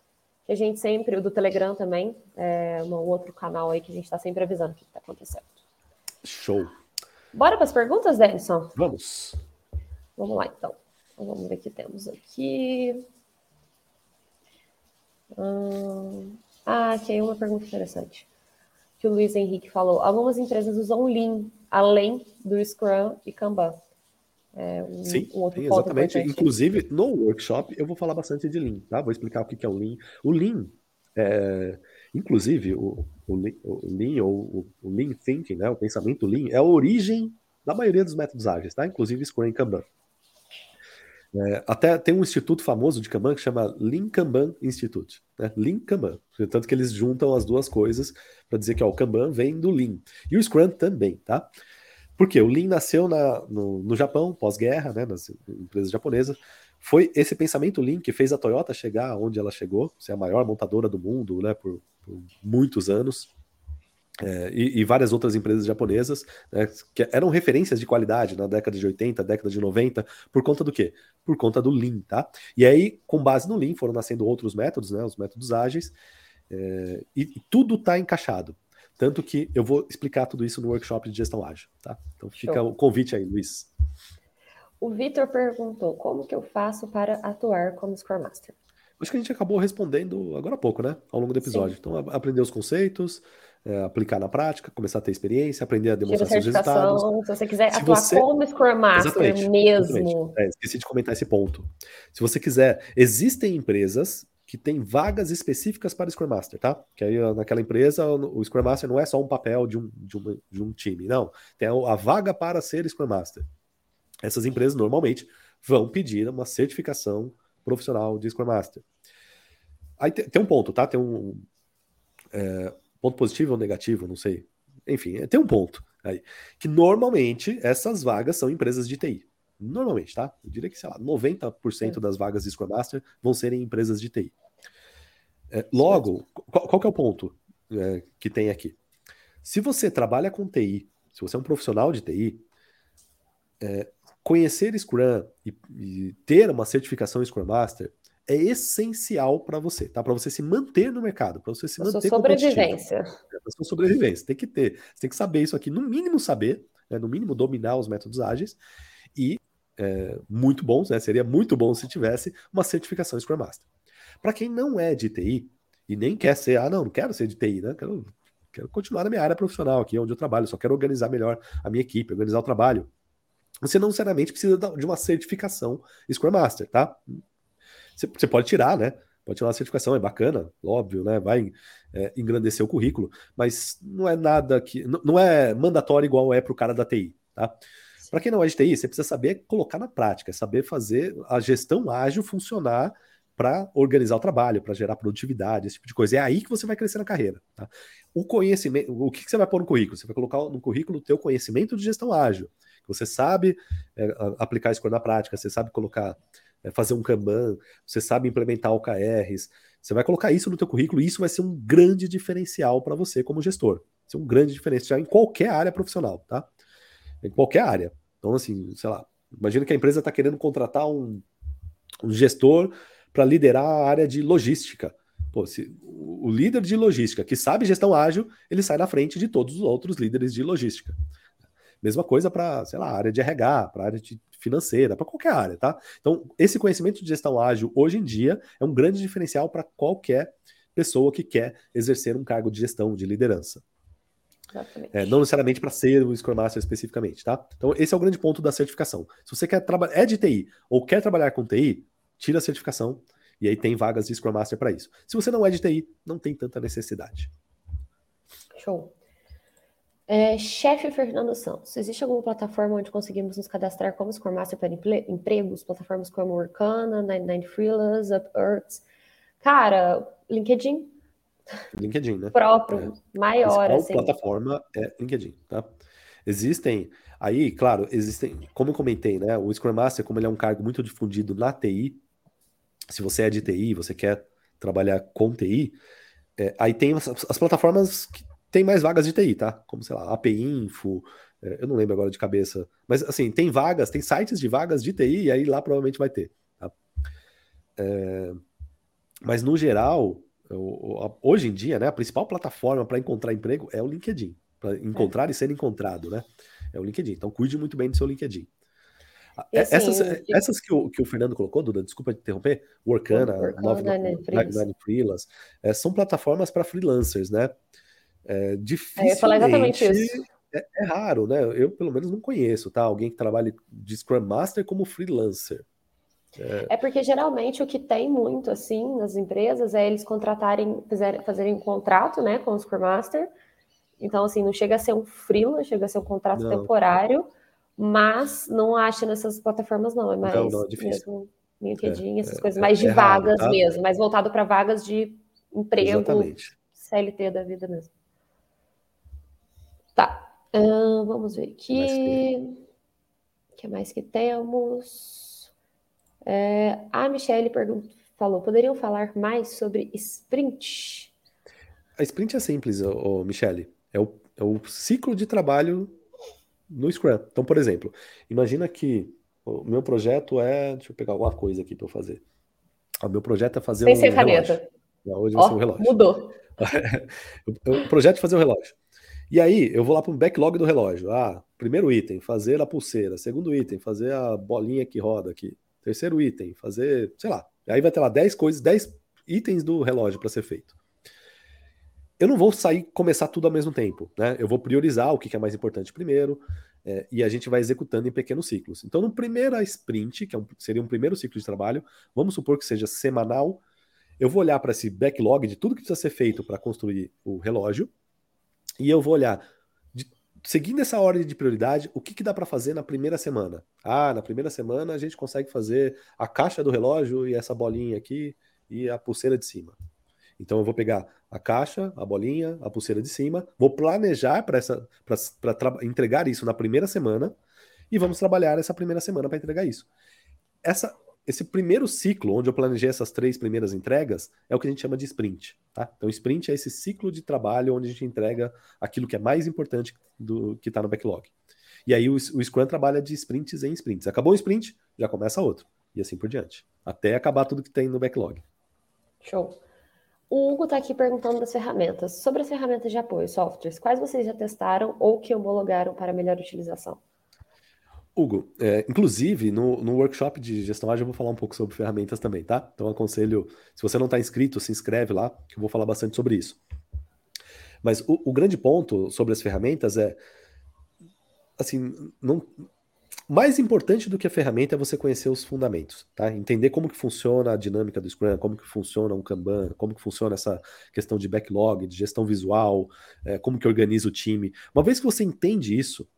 A gente sempre, o do Telegram também, é um outro canal aí que a gente está sempre avisando o que está acontecendo. Show. Bora para as perguntas, Denison? Vamos. Vamos lá, então. então vamos ver o que temos aqui. Hum, ah, aqui é uma pergunta interessante. Que o Luiz Henrique falou. Algumas empresas usam Lean, além do Scrum e Kanban. É um, sim, um sim exatamente. Inclusive, no workshop, eu vou falar bastante de Lean, tá? Vou explicar o que é o Lean. O Lean, é, inclusive, o, o, o Lean, ou o, Lean Thinking, né, o pensamento Lean, é a origem da maioria dos métodos ágeis, tá? Inclusive Scrum e Kanban. É, até tem um instituto famoso de Kanban que chama Lean Kanban Institute. Né? Lean Kanban. Tanto que eles juntam as duas coisas para dizer que ó, o Kanban vem do Lean. E o Scrum também, tá? Porque o Lean nasceu na, no, no Japão, pós-guerra, né, nas empresas japonesas. Foi esse pensamento Lean que fez a Toyota chegar onde ela chegou, ser a maior montadora do mundo né, por, por muitos anos é, e, e, várias outras empresas japonesas né, que eram referências de qualidade na década de 80, década de 90, por conta do quê? Por conta do Lean, tá? E aí, com base no Lean, foram nascendo outros métodos, né, os métodos ágeis, é, e, e, tudo está encaixado. Tanto que eu vou explicar tudo isso no workshop de gestão ágil, tá? Então fica Show. o convite aí, Luiz. O Vitor perguntou, como que eu faço para atuar como Scrum Master? Acho que a gente acabou respondendo agora há pouco, né? Ao longo do episódio. Sim. Então, aprender os conceitos, é, aplicar na prática, começar a ter experiência, aprender a demonstrar seus resultados. Se você quiser se atuar você... como Scrum Master exatamente, mesmo. É, esqueci de comentar esse ponto. Se você quiser, existem empresas que têm vagas específicas para Scrum Master, tá? Que aí naquela empresa o Scrum Master não é só um papel de um, de um, de um time, não. Tem a, a vaga para ser Scrum Master. Essas empresas normalmente vão pedir uma certificação profissional de Scrum Master. Aí tem, tem um ponto, tá? Tem um. É, Ponto positivo ou negativo, não sei. Enfim, é, tem um ponto aí. Que normalmente essas vagas são empresas de TI. Normalmente, tá? Eu diria que, sei lá, 90% é. das vagas de Scrum Master vão ser em empresas de TI. É, logo, qual, qual, que é o ponto é, que tem aqui? Se você trabalha com TI, se você é um profissional de TI, é, conhecer Scrum e, e, ter uma certificação Scrum Master é essencial para você, tá? Para você se manter no mercado, para você se manter sua sobrevivência. É, para sua sobrevivência, tem que ter, você tem que saber isso aqui, no mínimo saber, né? no mínimo dominar os métodos ágeis e é, muito bom, né? Seria muito bom se tivesse uma certificação Scrum Master. Para quem não é de TI e nem quer ser, ah, não, não quero ser de TI, né? Quero quero continuar na minha área profissional aqui, onde eu trabalho, só quero organizar melhor a minha equipe, organizar o trabalho. Você não necessariamente precisa de uma certificação Scrum Master, tá? Você pode tirar, né? Pode tirar uma certificação, é bacana, óbvio, né? Vai é, engrandecer o currículo, mas não é nada que. Não é mandatório igual é para o cara da TI, tá? Para quem não é de TI, você precisa saber colocar na prática, saber fazer a gestão ágil funcionar para organizar o trabalho, para gerar produtividade, esse tipo de coisa. É aí que você vai crescer na carreira. Tá? O conhecimento, o que, que você vai pôr no currículo? Você vai colocar no currículo o teu conhecimento de gestão ágil. Você sabe é, aplicar isso na prática, você sabe colocar, fazer um Kanban, você sabe implementar OKRs. Você vai colocar isso no teu currículo e isso vai ser um grande diferencial para você como gestor. Ser um grande diferencial em qualquer área profissional, tá? Em qualquer área. Então, assim, sei lá, imagina que a empresa está querendo contratar um, um gestor para liderar a área de logística. Pô, se, o líder de logística que sabe gestão ágil, ele sai na frente de todos os outros líderes de logística. Mesma coisa para, sei lá, área de RH, para área de financeira, para qualquer área, tá? Então, esse conhecimento de gestão ágil hoje em dia é um grande diferencial para qualquer pessoa que quer exercer um cargo de gestão, de liderança. É, não necessariamente para ser o Scrum Master especificamente, tá? Então, esse é o grande ponto da certificação. Se você quer trabalhar, é de TI ou quer trabalhar com TI, tira a certificação e aí tem vagas de Scrum Master para isso. Se você não é de TI, não tem tanta necessidade. Show. É, chefe Fernando Santos, existe alguma plataforma onde conseguimos nos cadastrar como Scrum Master para empregos? Plataformas como Workana, 99 Freelance, Upworks? Cara, LinkedIn. LinkedIn, né? Próprio, é. maior, assim. plataforma é LinkedIn, tá? Existem, aí, claro, existem, como eu comentei, né? O Scrum Master, como ele é um cargo muito difundido na TI, se você é de TI, você quer trabalhar com TI, é, aí tem as, as, plataformas que tem mais vagas de TI, tá? Como, sei lá, API Info, é, eu não lembro agora de cabeça, mas assim, tem vagas, tem sites de vagas de TI, e aí lá provavelmente vai ter, tá? É, mas no geral, hoje em dia, né, a principal plataforma para encontrar emprego é o LinkedIn para encontrar é. e ser encontrado, né? É o LinkedIn. Então cuide muito bem do seu LinkedIn. Assim, essas, essas que, o, que o Fernando colocou, Duda, desculpa te interromper, Workana, Workana Nine Freelance, é, são plataformas para freelancers, né? É, dificilmente, é, eu falar exatamente isso. É, é, raro, né? Eu, pelo menos, não conheço, tá? Alguém que trabalhe de Scrum Master como freelancer. É... é porque geralmente o que tem muito assim nas empresas é eles contratarem, fazerem um contrato né, com o Scrum Master então, assim, não chega a ser um freela, chega a ser um contrato não. temporário, mas não acha nessas plataformas, não. É mais não, não, é mesmo LinkedIn, é, essas é, coisas mais de vagas raro, tá? mesmo, mais voltado para vagas de emprego, Exatamente. CLT da vida mesmo. Tá. Uh, vamos ver aqui. O que mais que temos? É, a Michelle falou: poderiam falar mais sobre sprint? A sprint é simples, ô, ô Michele. É o, é o ciclo de trabalho no Scrum. Então, por exemplo, imagina que o meu projeto é. Deixa eu pegar alguma coisa aqui para eu fazer. O meu projeto é fazer Sem um. caneta. Hoje vai ser um relógio. Mudou. o projeto é fazer um relógio. E aí, eu vou lá para o backlog do relógio. Ah, primeiro item, fazer a pulseira. Segundo item, fazer a bolinha que roda aqui. Terceiro item, fazer, sei lá. Aí vai ter lá 10 coisas, 10 itens do relógio para ser feito eu não vou sair começar tudo ao mesmo tempo, né? Eu vou priorizar o que é mais importante primeiro, é, e a gente vai executando em pequenos ciclos. Então, no primeiro sprint, que é um, seria um primeiro ciclo de trabalho, vamos supor que seja semanal, eu vou olhar para esse backlog de tudo que precisa ser feito para construir o relógio, e eu vou olhar, de, seguindo essa ordem de prioridade, o que, que dá para fazer na primeira semana. Ah, na primeira semana a gente consegue fazer a caixa do relógio e essa bolinha aqui e a pulseira de cima. Então eu vou pegar a caixa, a bolinha, a pulseira de cima, vou planejar para entregar isso na primeira semana e vamos trabalhar essa primeira semana para entregar isso. Essa, esse primeiro ciclo, onde eu planejei essas três primeiras entregas, é o que a gente chama de sprint. Tá? Então, sprint é esse ciclo de trabalho onde a gente entrega aquilo que é mais importante do que está no backlog. E aí o, o Scrum trabalha de sprints em sprints. Acabou um sprint, já começa outro. E assim por diante. Até acabar tudo que tem no backlog. Show. O Hugo está aqui perguntando das ferramentas. Sobre as ferramentas de apoio, softwares, quais vocês já testaram ou que homologaram para melhor utilização? Hugo, é, inclusive no, no workshop de gestão ágil eu vou falar um pouco sobre ferramentas também, tá? Então aconselho, se você não está inscrito, se inscreve lá, que eu vou falar bastante sobre isso. Mas o, o grande ponto sobre as ferramentas é assim, não, mais importante do que a ferramenta é você conhecer os fundamentos, tá? Entender como que funciona a dinâmica do Scrum, como que funciona um Kanban, como que funciona essa questão de backlog, de gestão visual, é, como que organiza o time. Uma vez que você entende isso,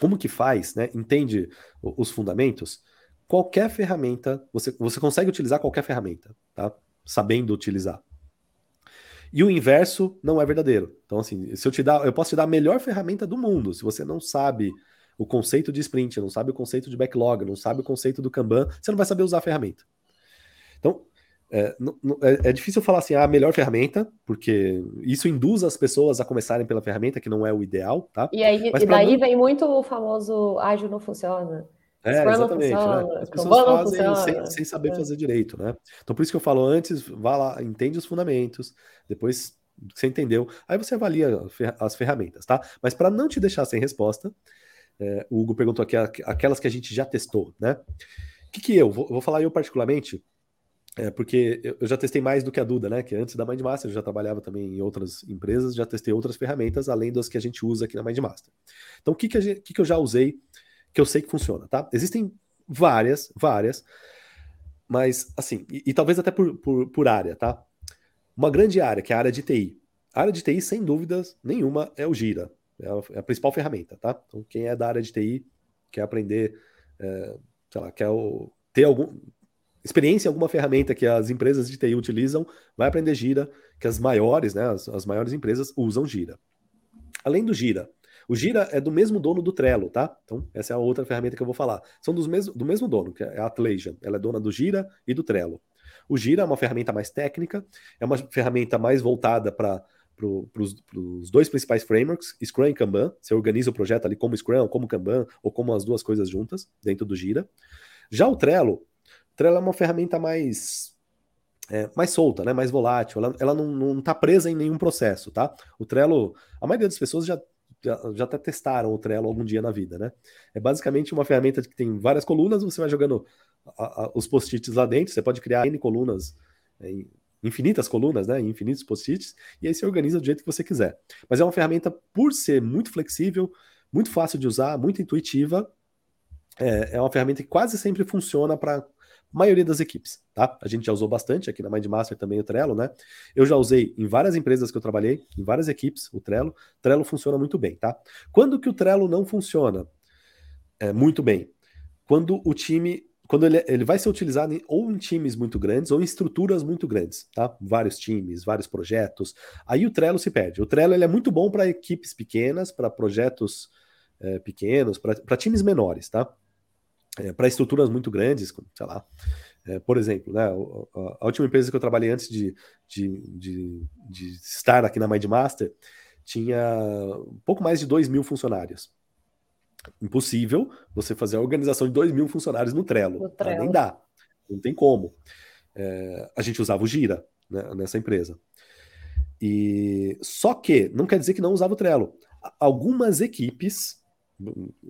como que faz, né? Entende os fundamentos, qualquer ferramenta, você, você consegue utilizar qualquer ferramenta, tá? Sabendo utilizar. E o inverso não é verdadeiro. Então, assim, se eu te dar, eu posso te dar a melhor ferramenta do mundo. Se você não sabe o conceito de sprint, não sabe o conceito de backlog, não sabe o conceito do Kanban, você não vai saber usar a ferramenta. Então, é, é, é, difícil falar assim, ah, a melhor ferramenta, porque isso induz as pessoas a começarem pela ferramenta, que não é o ideal, tá? E, aí, e daí vem muito o famoso ágil não funciona. É, exatamente. Né? As pessoas fazem sem, sem, saber é. fazer direito, né? Então, por isso que eu falo antes, vá lá, entende os fundamentos, depois você entendeu, aí você avalia as ferramentas, tá? Mas para não te deixar sem resposta, é, o Hugo perguntou aqui aquelas que a gente já testou, né? O que, que eu? Vou, vou falar eu particularmente, é, porque eu já testei mais do que a Duda, né? Que antes da Mindmaster eu já trabalhava também em outras empresas, já testei outras ferramentas além das que a gente usa aqui na Mindmaster. Então, o que, que, gente, que, que eu já usei que eu sei que funciona, tá? Existem várias, várias, mas assim, e, e talvez até por, por, por, área, tá? Uma grande área, que é a área de TI. A área de TI, sem dúvidas nenhuma, é o Gira. É a, é a principal ferramenta, tá? Então, quem é da área de TI quer aprender, é, sei lá, quer o, ter algum, experiência em alguma ferramenta que as empresas de TI utilizam, vai aprender Gira, que as maiores, né, as, as maiores empresas usam Gira. Além do Gira, o Gira é do mesmo dono do Trello, tá? Então, essa é a outra ferramenta que eu vou falar. São dos mesmo, do mesmo dono, que é a Atlassian. Ela é dona do Gira e do Trello. O Gira é uma ferramenta mais técnica, é uma ferramenta mais voltada para para os dois principais frameworks, Scrum e Kanban. Você organiza o projeto ali como Scrum, como Kanban, ou como as duas coisas juntas dentro do Gira. Já o Trello, Trello é uma ferramenta mais é, mais solta, né, mais volátil. Ela, ela não está presa em nenhum processo, tá? O Trello, a maioria das pessoas já já, já até testaram o Trello algum dia na vida, né? É basicamente uma ferramenta que tem várias colunas, você vai jogando a, a, os post-its lá dentro, você pode criar N colunas, é, infinitas colunas, né? Infinitos post-its, e aí você organiza do jeito que você quiser. Mas é uma ferramenta, por ser muito flexível, muito fácil de usar, muito intuitiva, é, é uma ferramenta que quase sempre funciona para maioria das equipes, tá? A gente já usou bastante aqui na Mindmaster também o Trello, né? Eu já usei em várias empresas que eu trabalhei, em várias equipes, o Trello. Trello funciona muito bem, tá? Quando que o Trello não funciona é, muito bem? Quando o time, quando ele, ele vai ser utilizado em, ou em times muito grandes ou em estruturas muito grandes, tá? Vários times, vários projetos. Aí o Trello se perde. O Trello ele é muito bom para equipes pequenas, para projetos é, pequenos, para times menores, tá? É, para estruturas muito grandes, sei lá. É, por exemplo, né, a, a, última empresa que eu trabalhei antes de, de, de, de estar aqui na Mindmaster tinha um pouco mais de 2 mil funcionários. Impossível você fazer a organização de 2 mil funcionários no Trello. No Trello. Nem dá. Não tem como. É, a gente usava o Gira né, nessa empresa. E só que não quer dizer que não usava o Trello. Algumas equipes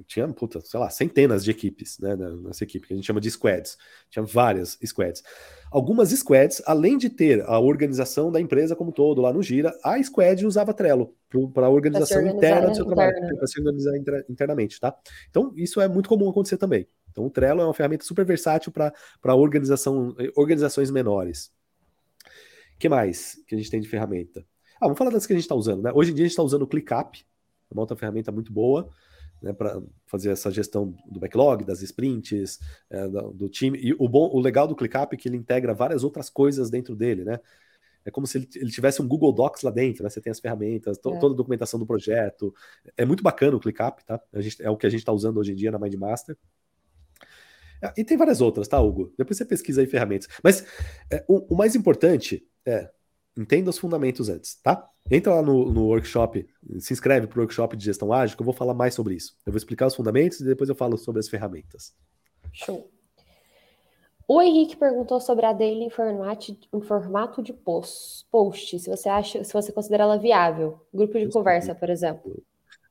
tinha, puta, sei lá, centenas de equipes, né, nessa equipe, que a gente chama de squads. Tinha várias squads. Algumas squads, além de ter a organização da empresa como todo lá no Gira, a squad usava Trello para a organização interna do seu trabalho, para se organizar internamente, tá? Então, isso é muito comum acontecer também. Então, o Trello é uma ferramenta super versátil para organização, organizações menores. O que mais que a gente tem de ferramenta? Ah, vamos falar das que a gente está usando, né? Hoje em dia a gente está usando o ClickUp, é uma outra ferramenta muito boa né, para fazer essa gestão do backlog, das sprints, é, do, time. E o bom, o legal do ClickUp é que ele integra várias outras coisas dentro dele, né? É como se ele, ele tivesse um Google Docs lá dentro, né? Você tem as ferramentas, to, é. toda a documentação do projeto. É muito bacana o ClickUp, tá? A gente, é o que a gente está usando hoje em dia na Mindmaster. É, e tem várias outras, tá, Hugo? Depois você pesquisa aí ferramentas. Mas é, o, o mais importante é entenda os fundamentos antes, tá? Entra lá no, no workshop, se inscreve para o workshop de gestão ágil, que eu vou falar mais sobre isso. Eu vou explicar os fundamentos e depois eu falo sobre as ferramentas. Show. O Henrique perguntou sobre a daily em formato, em formato de post, post, se você acha, se você considera ela viável. Grupo de conversa, por exemplo.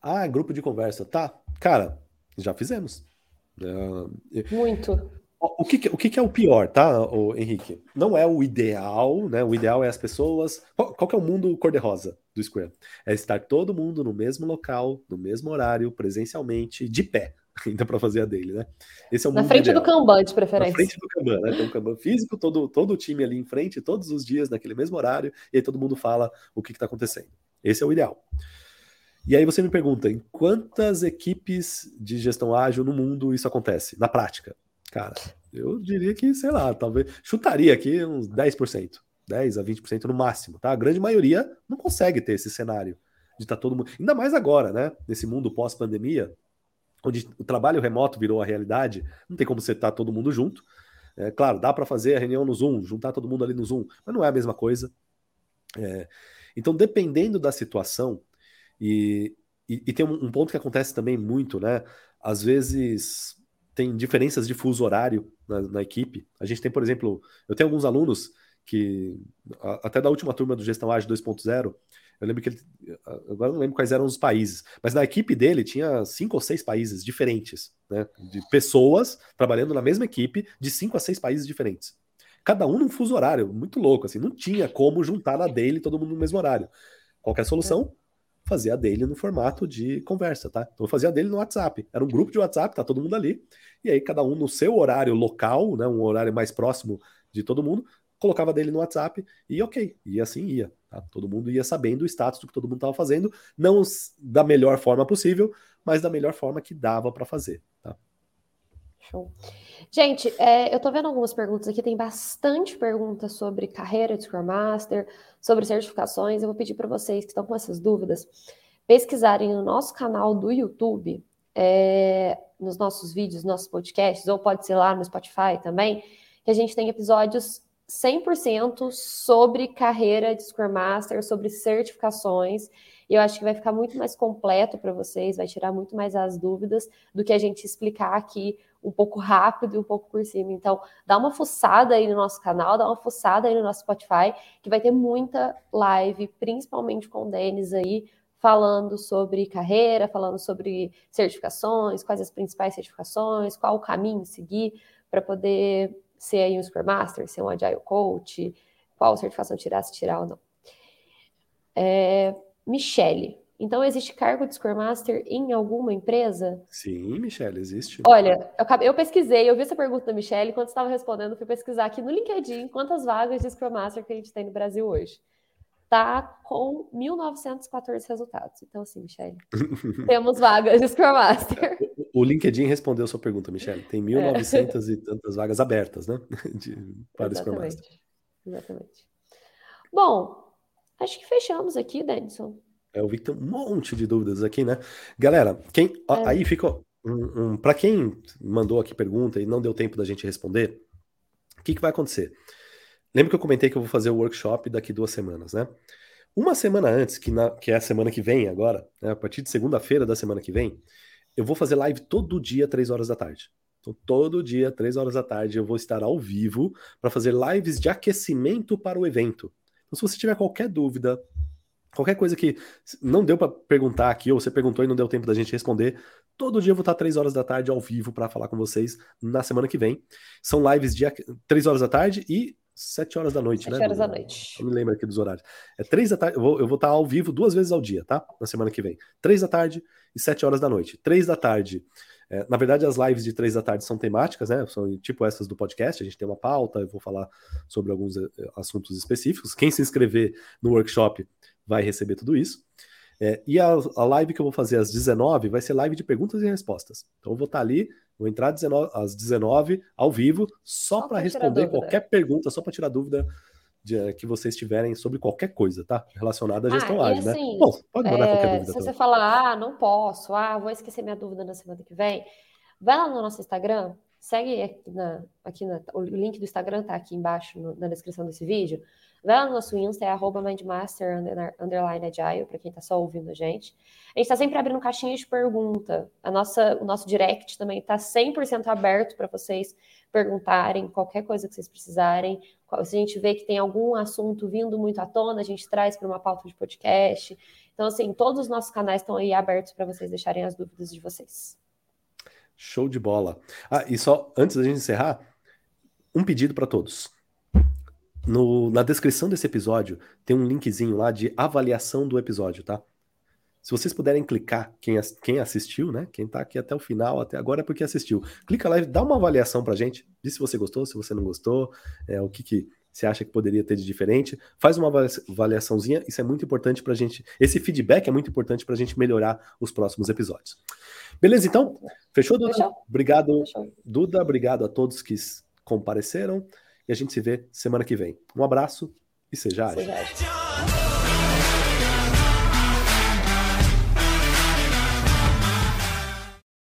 Ah, grupo de conversa, tá. Cara, já fizemos. Uh, Muito. O que, o que é o pior, tá, o Henrique? Não é o ideal, né? O ideal é as pessoas. Qual, qual que é o mundo cor-de-rosa do Scrum? É estar todo mundo no mesmo local, no mesmo horário, presencialmente, de pé, ainda para fazer a dele, né? Esse é o Na frente ideal. do Kanban, de preferência. Na frente do Kanban, né? Tem um Kanban físico, todo, todo o time ali em frente, todos os dias, naquele mesmo horário, e aí todo mundo fala o que está acontecendo. Esse é o ideal. E aí você me pergunta, em quantas equipes de gestão ágil no mundo isso acontece, na prática? Cara, eu diria que, sei lá, talvez. Chutaria aqui uns 10%, 10 a 20% no máximo, tá? A grande maioria não consegue ter esse cenário de estar tá todo mundo. Ainda mais agora, né? Nesse mundo pós-pandemia, onde o trabalho remoto virou a realidade, não tem como você estar tá todo mundo junto. É, claro, dá para fazer a reunião no Zoom, juntar todo mundo ali no Zoom, mas não é a mesma coisa. É, então, dependendo da situação, e, e, e tem um, um ponto que acontece também muito, né? Às vezes tem diferenças de fuso horário na, na, equipe. A gente tem, por exemplo, eu tenho alguns alunos que, até da última turma do Gestão Ágil 2.0, eu lembro que ele, agora não lembro quais eram os países, mas na equipe dele tinha cinco ou seis países diferentes, né? De pessoas trabalhando na mesma equipe de cinco a seis países diferentes. Cada um num fuso horário, muito louco, assim, não tinha como juntar na dele todo mundo no mesmo horário. Qualquer solução? Fazia dele no formato de conversa, tá? Então eu fazia dele no WhatsApp. Era um grupo de WhatsApp, tá todo mundo ali. E aí cada um no seu horário local, né, um horário mais próximo de todo mundo, colocava dele no WhatsApp e ok, e assim ia. Tá? Todo mundo ia sabendo o status do que todo mundo estava fazendo, não da melhor forma possível, mas da melhor forma que dava para fazer. Tá? Show. Gente, é, eu tô vendo algumas perguntas aqui, tem bastante perguntas sobre carreira de Scrum Master, sobre certificações. Eu vou pedir para vocês que estão com essas dúvidas pesquisarem no nosso canal do YouTube, é, nos nossos vídeos, nossos podcasts, ou pode ser lá no Spotify também, que a gente tem episódios 100% sobre carreira de Scrum Master, sobre certificações. E eu acho que vai ficar muito mais completo para vocês, vai tirar muito mais as dúvidas do que a gente explicar aqui um pouco rápido e um pouco por cima. Então, dá uma fuçada aí no nosso canal, dá uma fuçada aí no nosso Spotify, que vai ter muita live, principalmente com o Denis aí, falando sobre carreira, falando sobre certificações, quais as principais certificações, qual o caminho seguir para poder ser aí um Scrum Master, ser um Agile Coach, qual certificação tirar, se tirar ou não. É, Michele, então, existe cargo de Scrum Master em alguma empresa? Sim, Michelle, existe. Olha, eu, eu pesquisei, eu vi essa pergunta da Michelle, enquanto estava respondendo, fui pesquisar aqui no LinkedIn quantas vagas de Scrum Master que a gente tem no Brasil hoje. Tá com 1.914 resultados. Então, assim, Michelle, temos vagas de Scrum Master. O LinkedIn respondeu a sua pergunta, Michelle. Tem 1.900 é. e tantas vagas abertas, né? De, para Scrum Master. Exatamente. Bom, acho que fechamos aqui, Denison. É, eu vi que tem um monte de dúvidas aqui, né? Galera, quem é. aí fica um, um para quem mandou aqui pergunta e não deu tempo da gente responder, o que, que vai acontecer? Lembra que eu comentei que eu vou fazer o workshop daqui duas semanas, né? Uma semana antes, que, na, que é a semana que vem agora, né, a partir de segunda-feira da semana que vem, eu vou fazer live todo dia, três horas da tarde. Então, todo dia, três horas da tarde, eu vou estar ao vivo para fazer lives de aquecimento para o evento. Então, se você tiver qualquer dúvida, Qualquer coisa que não deu para perguntar aqui, ou você perguntou e não deu tempo da gente responder, todo dia eu vou estar três horas da tarde ao vivo para falar com vocês na semana que vem. São lives de três horas da tarde e sete horas da noite, 7 né? Sete horas da noite. Eu me lembro aqui dos horários. É três da tarde, eu vou, eu vou estar ao vivo duas vezes ao dia, tá? Na semana que vem. Três da tarde e sete horas da noite. Três da tarde. É, na verdade, as lives de três da tarde são temáticas, né? São tipo essas do podcast. A gente tem uma pauta, eu vou falar sobre alguns eh, assuntos específicos. Quem se inscrever no workshop vai receber tudo isso. É, e a, a, live que eu vou fazer às 19 vai ser live de perguntas e respostas. Então eu vou estar ali, vou entrar às 19 ao vivo, só, só para responder qualquer pergunta, só para tirar dúvida de, eh, que vocês tiverem sobre qualquer coisa, tá? Relacionada à ah, gestão ah, ágil, né? assim, né? Bom, pode mandar é, qualquer dúvida. Se também. você falar, ah, não posso, ah, vou esquecer minha dúvida na semana que vem, vai lá no nosso Instagram, segue aqui, na, aqui na, o link do Instagram tá aqui embaixo no, na descrição desse vídeo. Vai lá no nosso Insta, é arroba mindmaster underline agile, para quem está só ouvindo a gente. A gente está sempre abrindo caixinhas de pergunta. A nossa, o nosso direct também está 100% aberto para vocês perguntarem qualquer coisa que vocês precisarem. Se a gente vê que tem algum assunto vindo muito à tona, a gente traz para uma pauta de podcast. Então, assim, todos os nossos canais estão aí abertos para vocês deixarem as dúvidas de vocês. Show de bola. Ah, e só antes da gente encerrar, um pedido para todos. No, na descrição desse episódio tem um linkzinho lá de avaliação do episódio, tá? Se vocês puderem clicar, quem, quem assistiu, né? Quem tá aqui até o final, até agora é porque assistiu. Clica lá e dá uma avaliação pra gente. Diz se você gostou, se você não gostou, é, o que, que você acha que poderia ter de diferente. Faz uma avaliaçãozinha, isso é muito importante pra gente. Esse feedback é muito importante pra gente melhorar os próximos episódios. Beleza, então? Fechou, Duda? Fechou. Obrigado, Fechou. Duda. Obrigado a todos que compareceram. E a gente se vê semana que vem. Um abraço e seja ágil.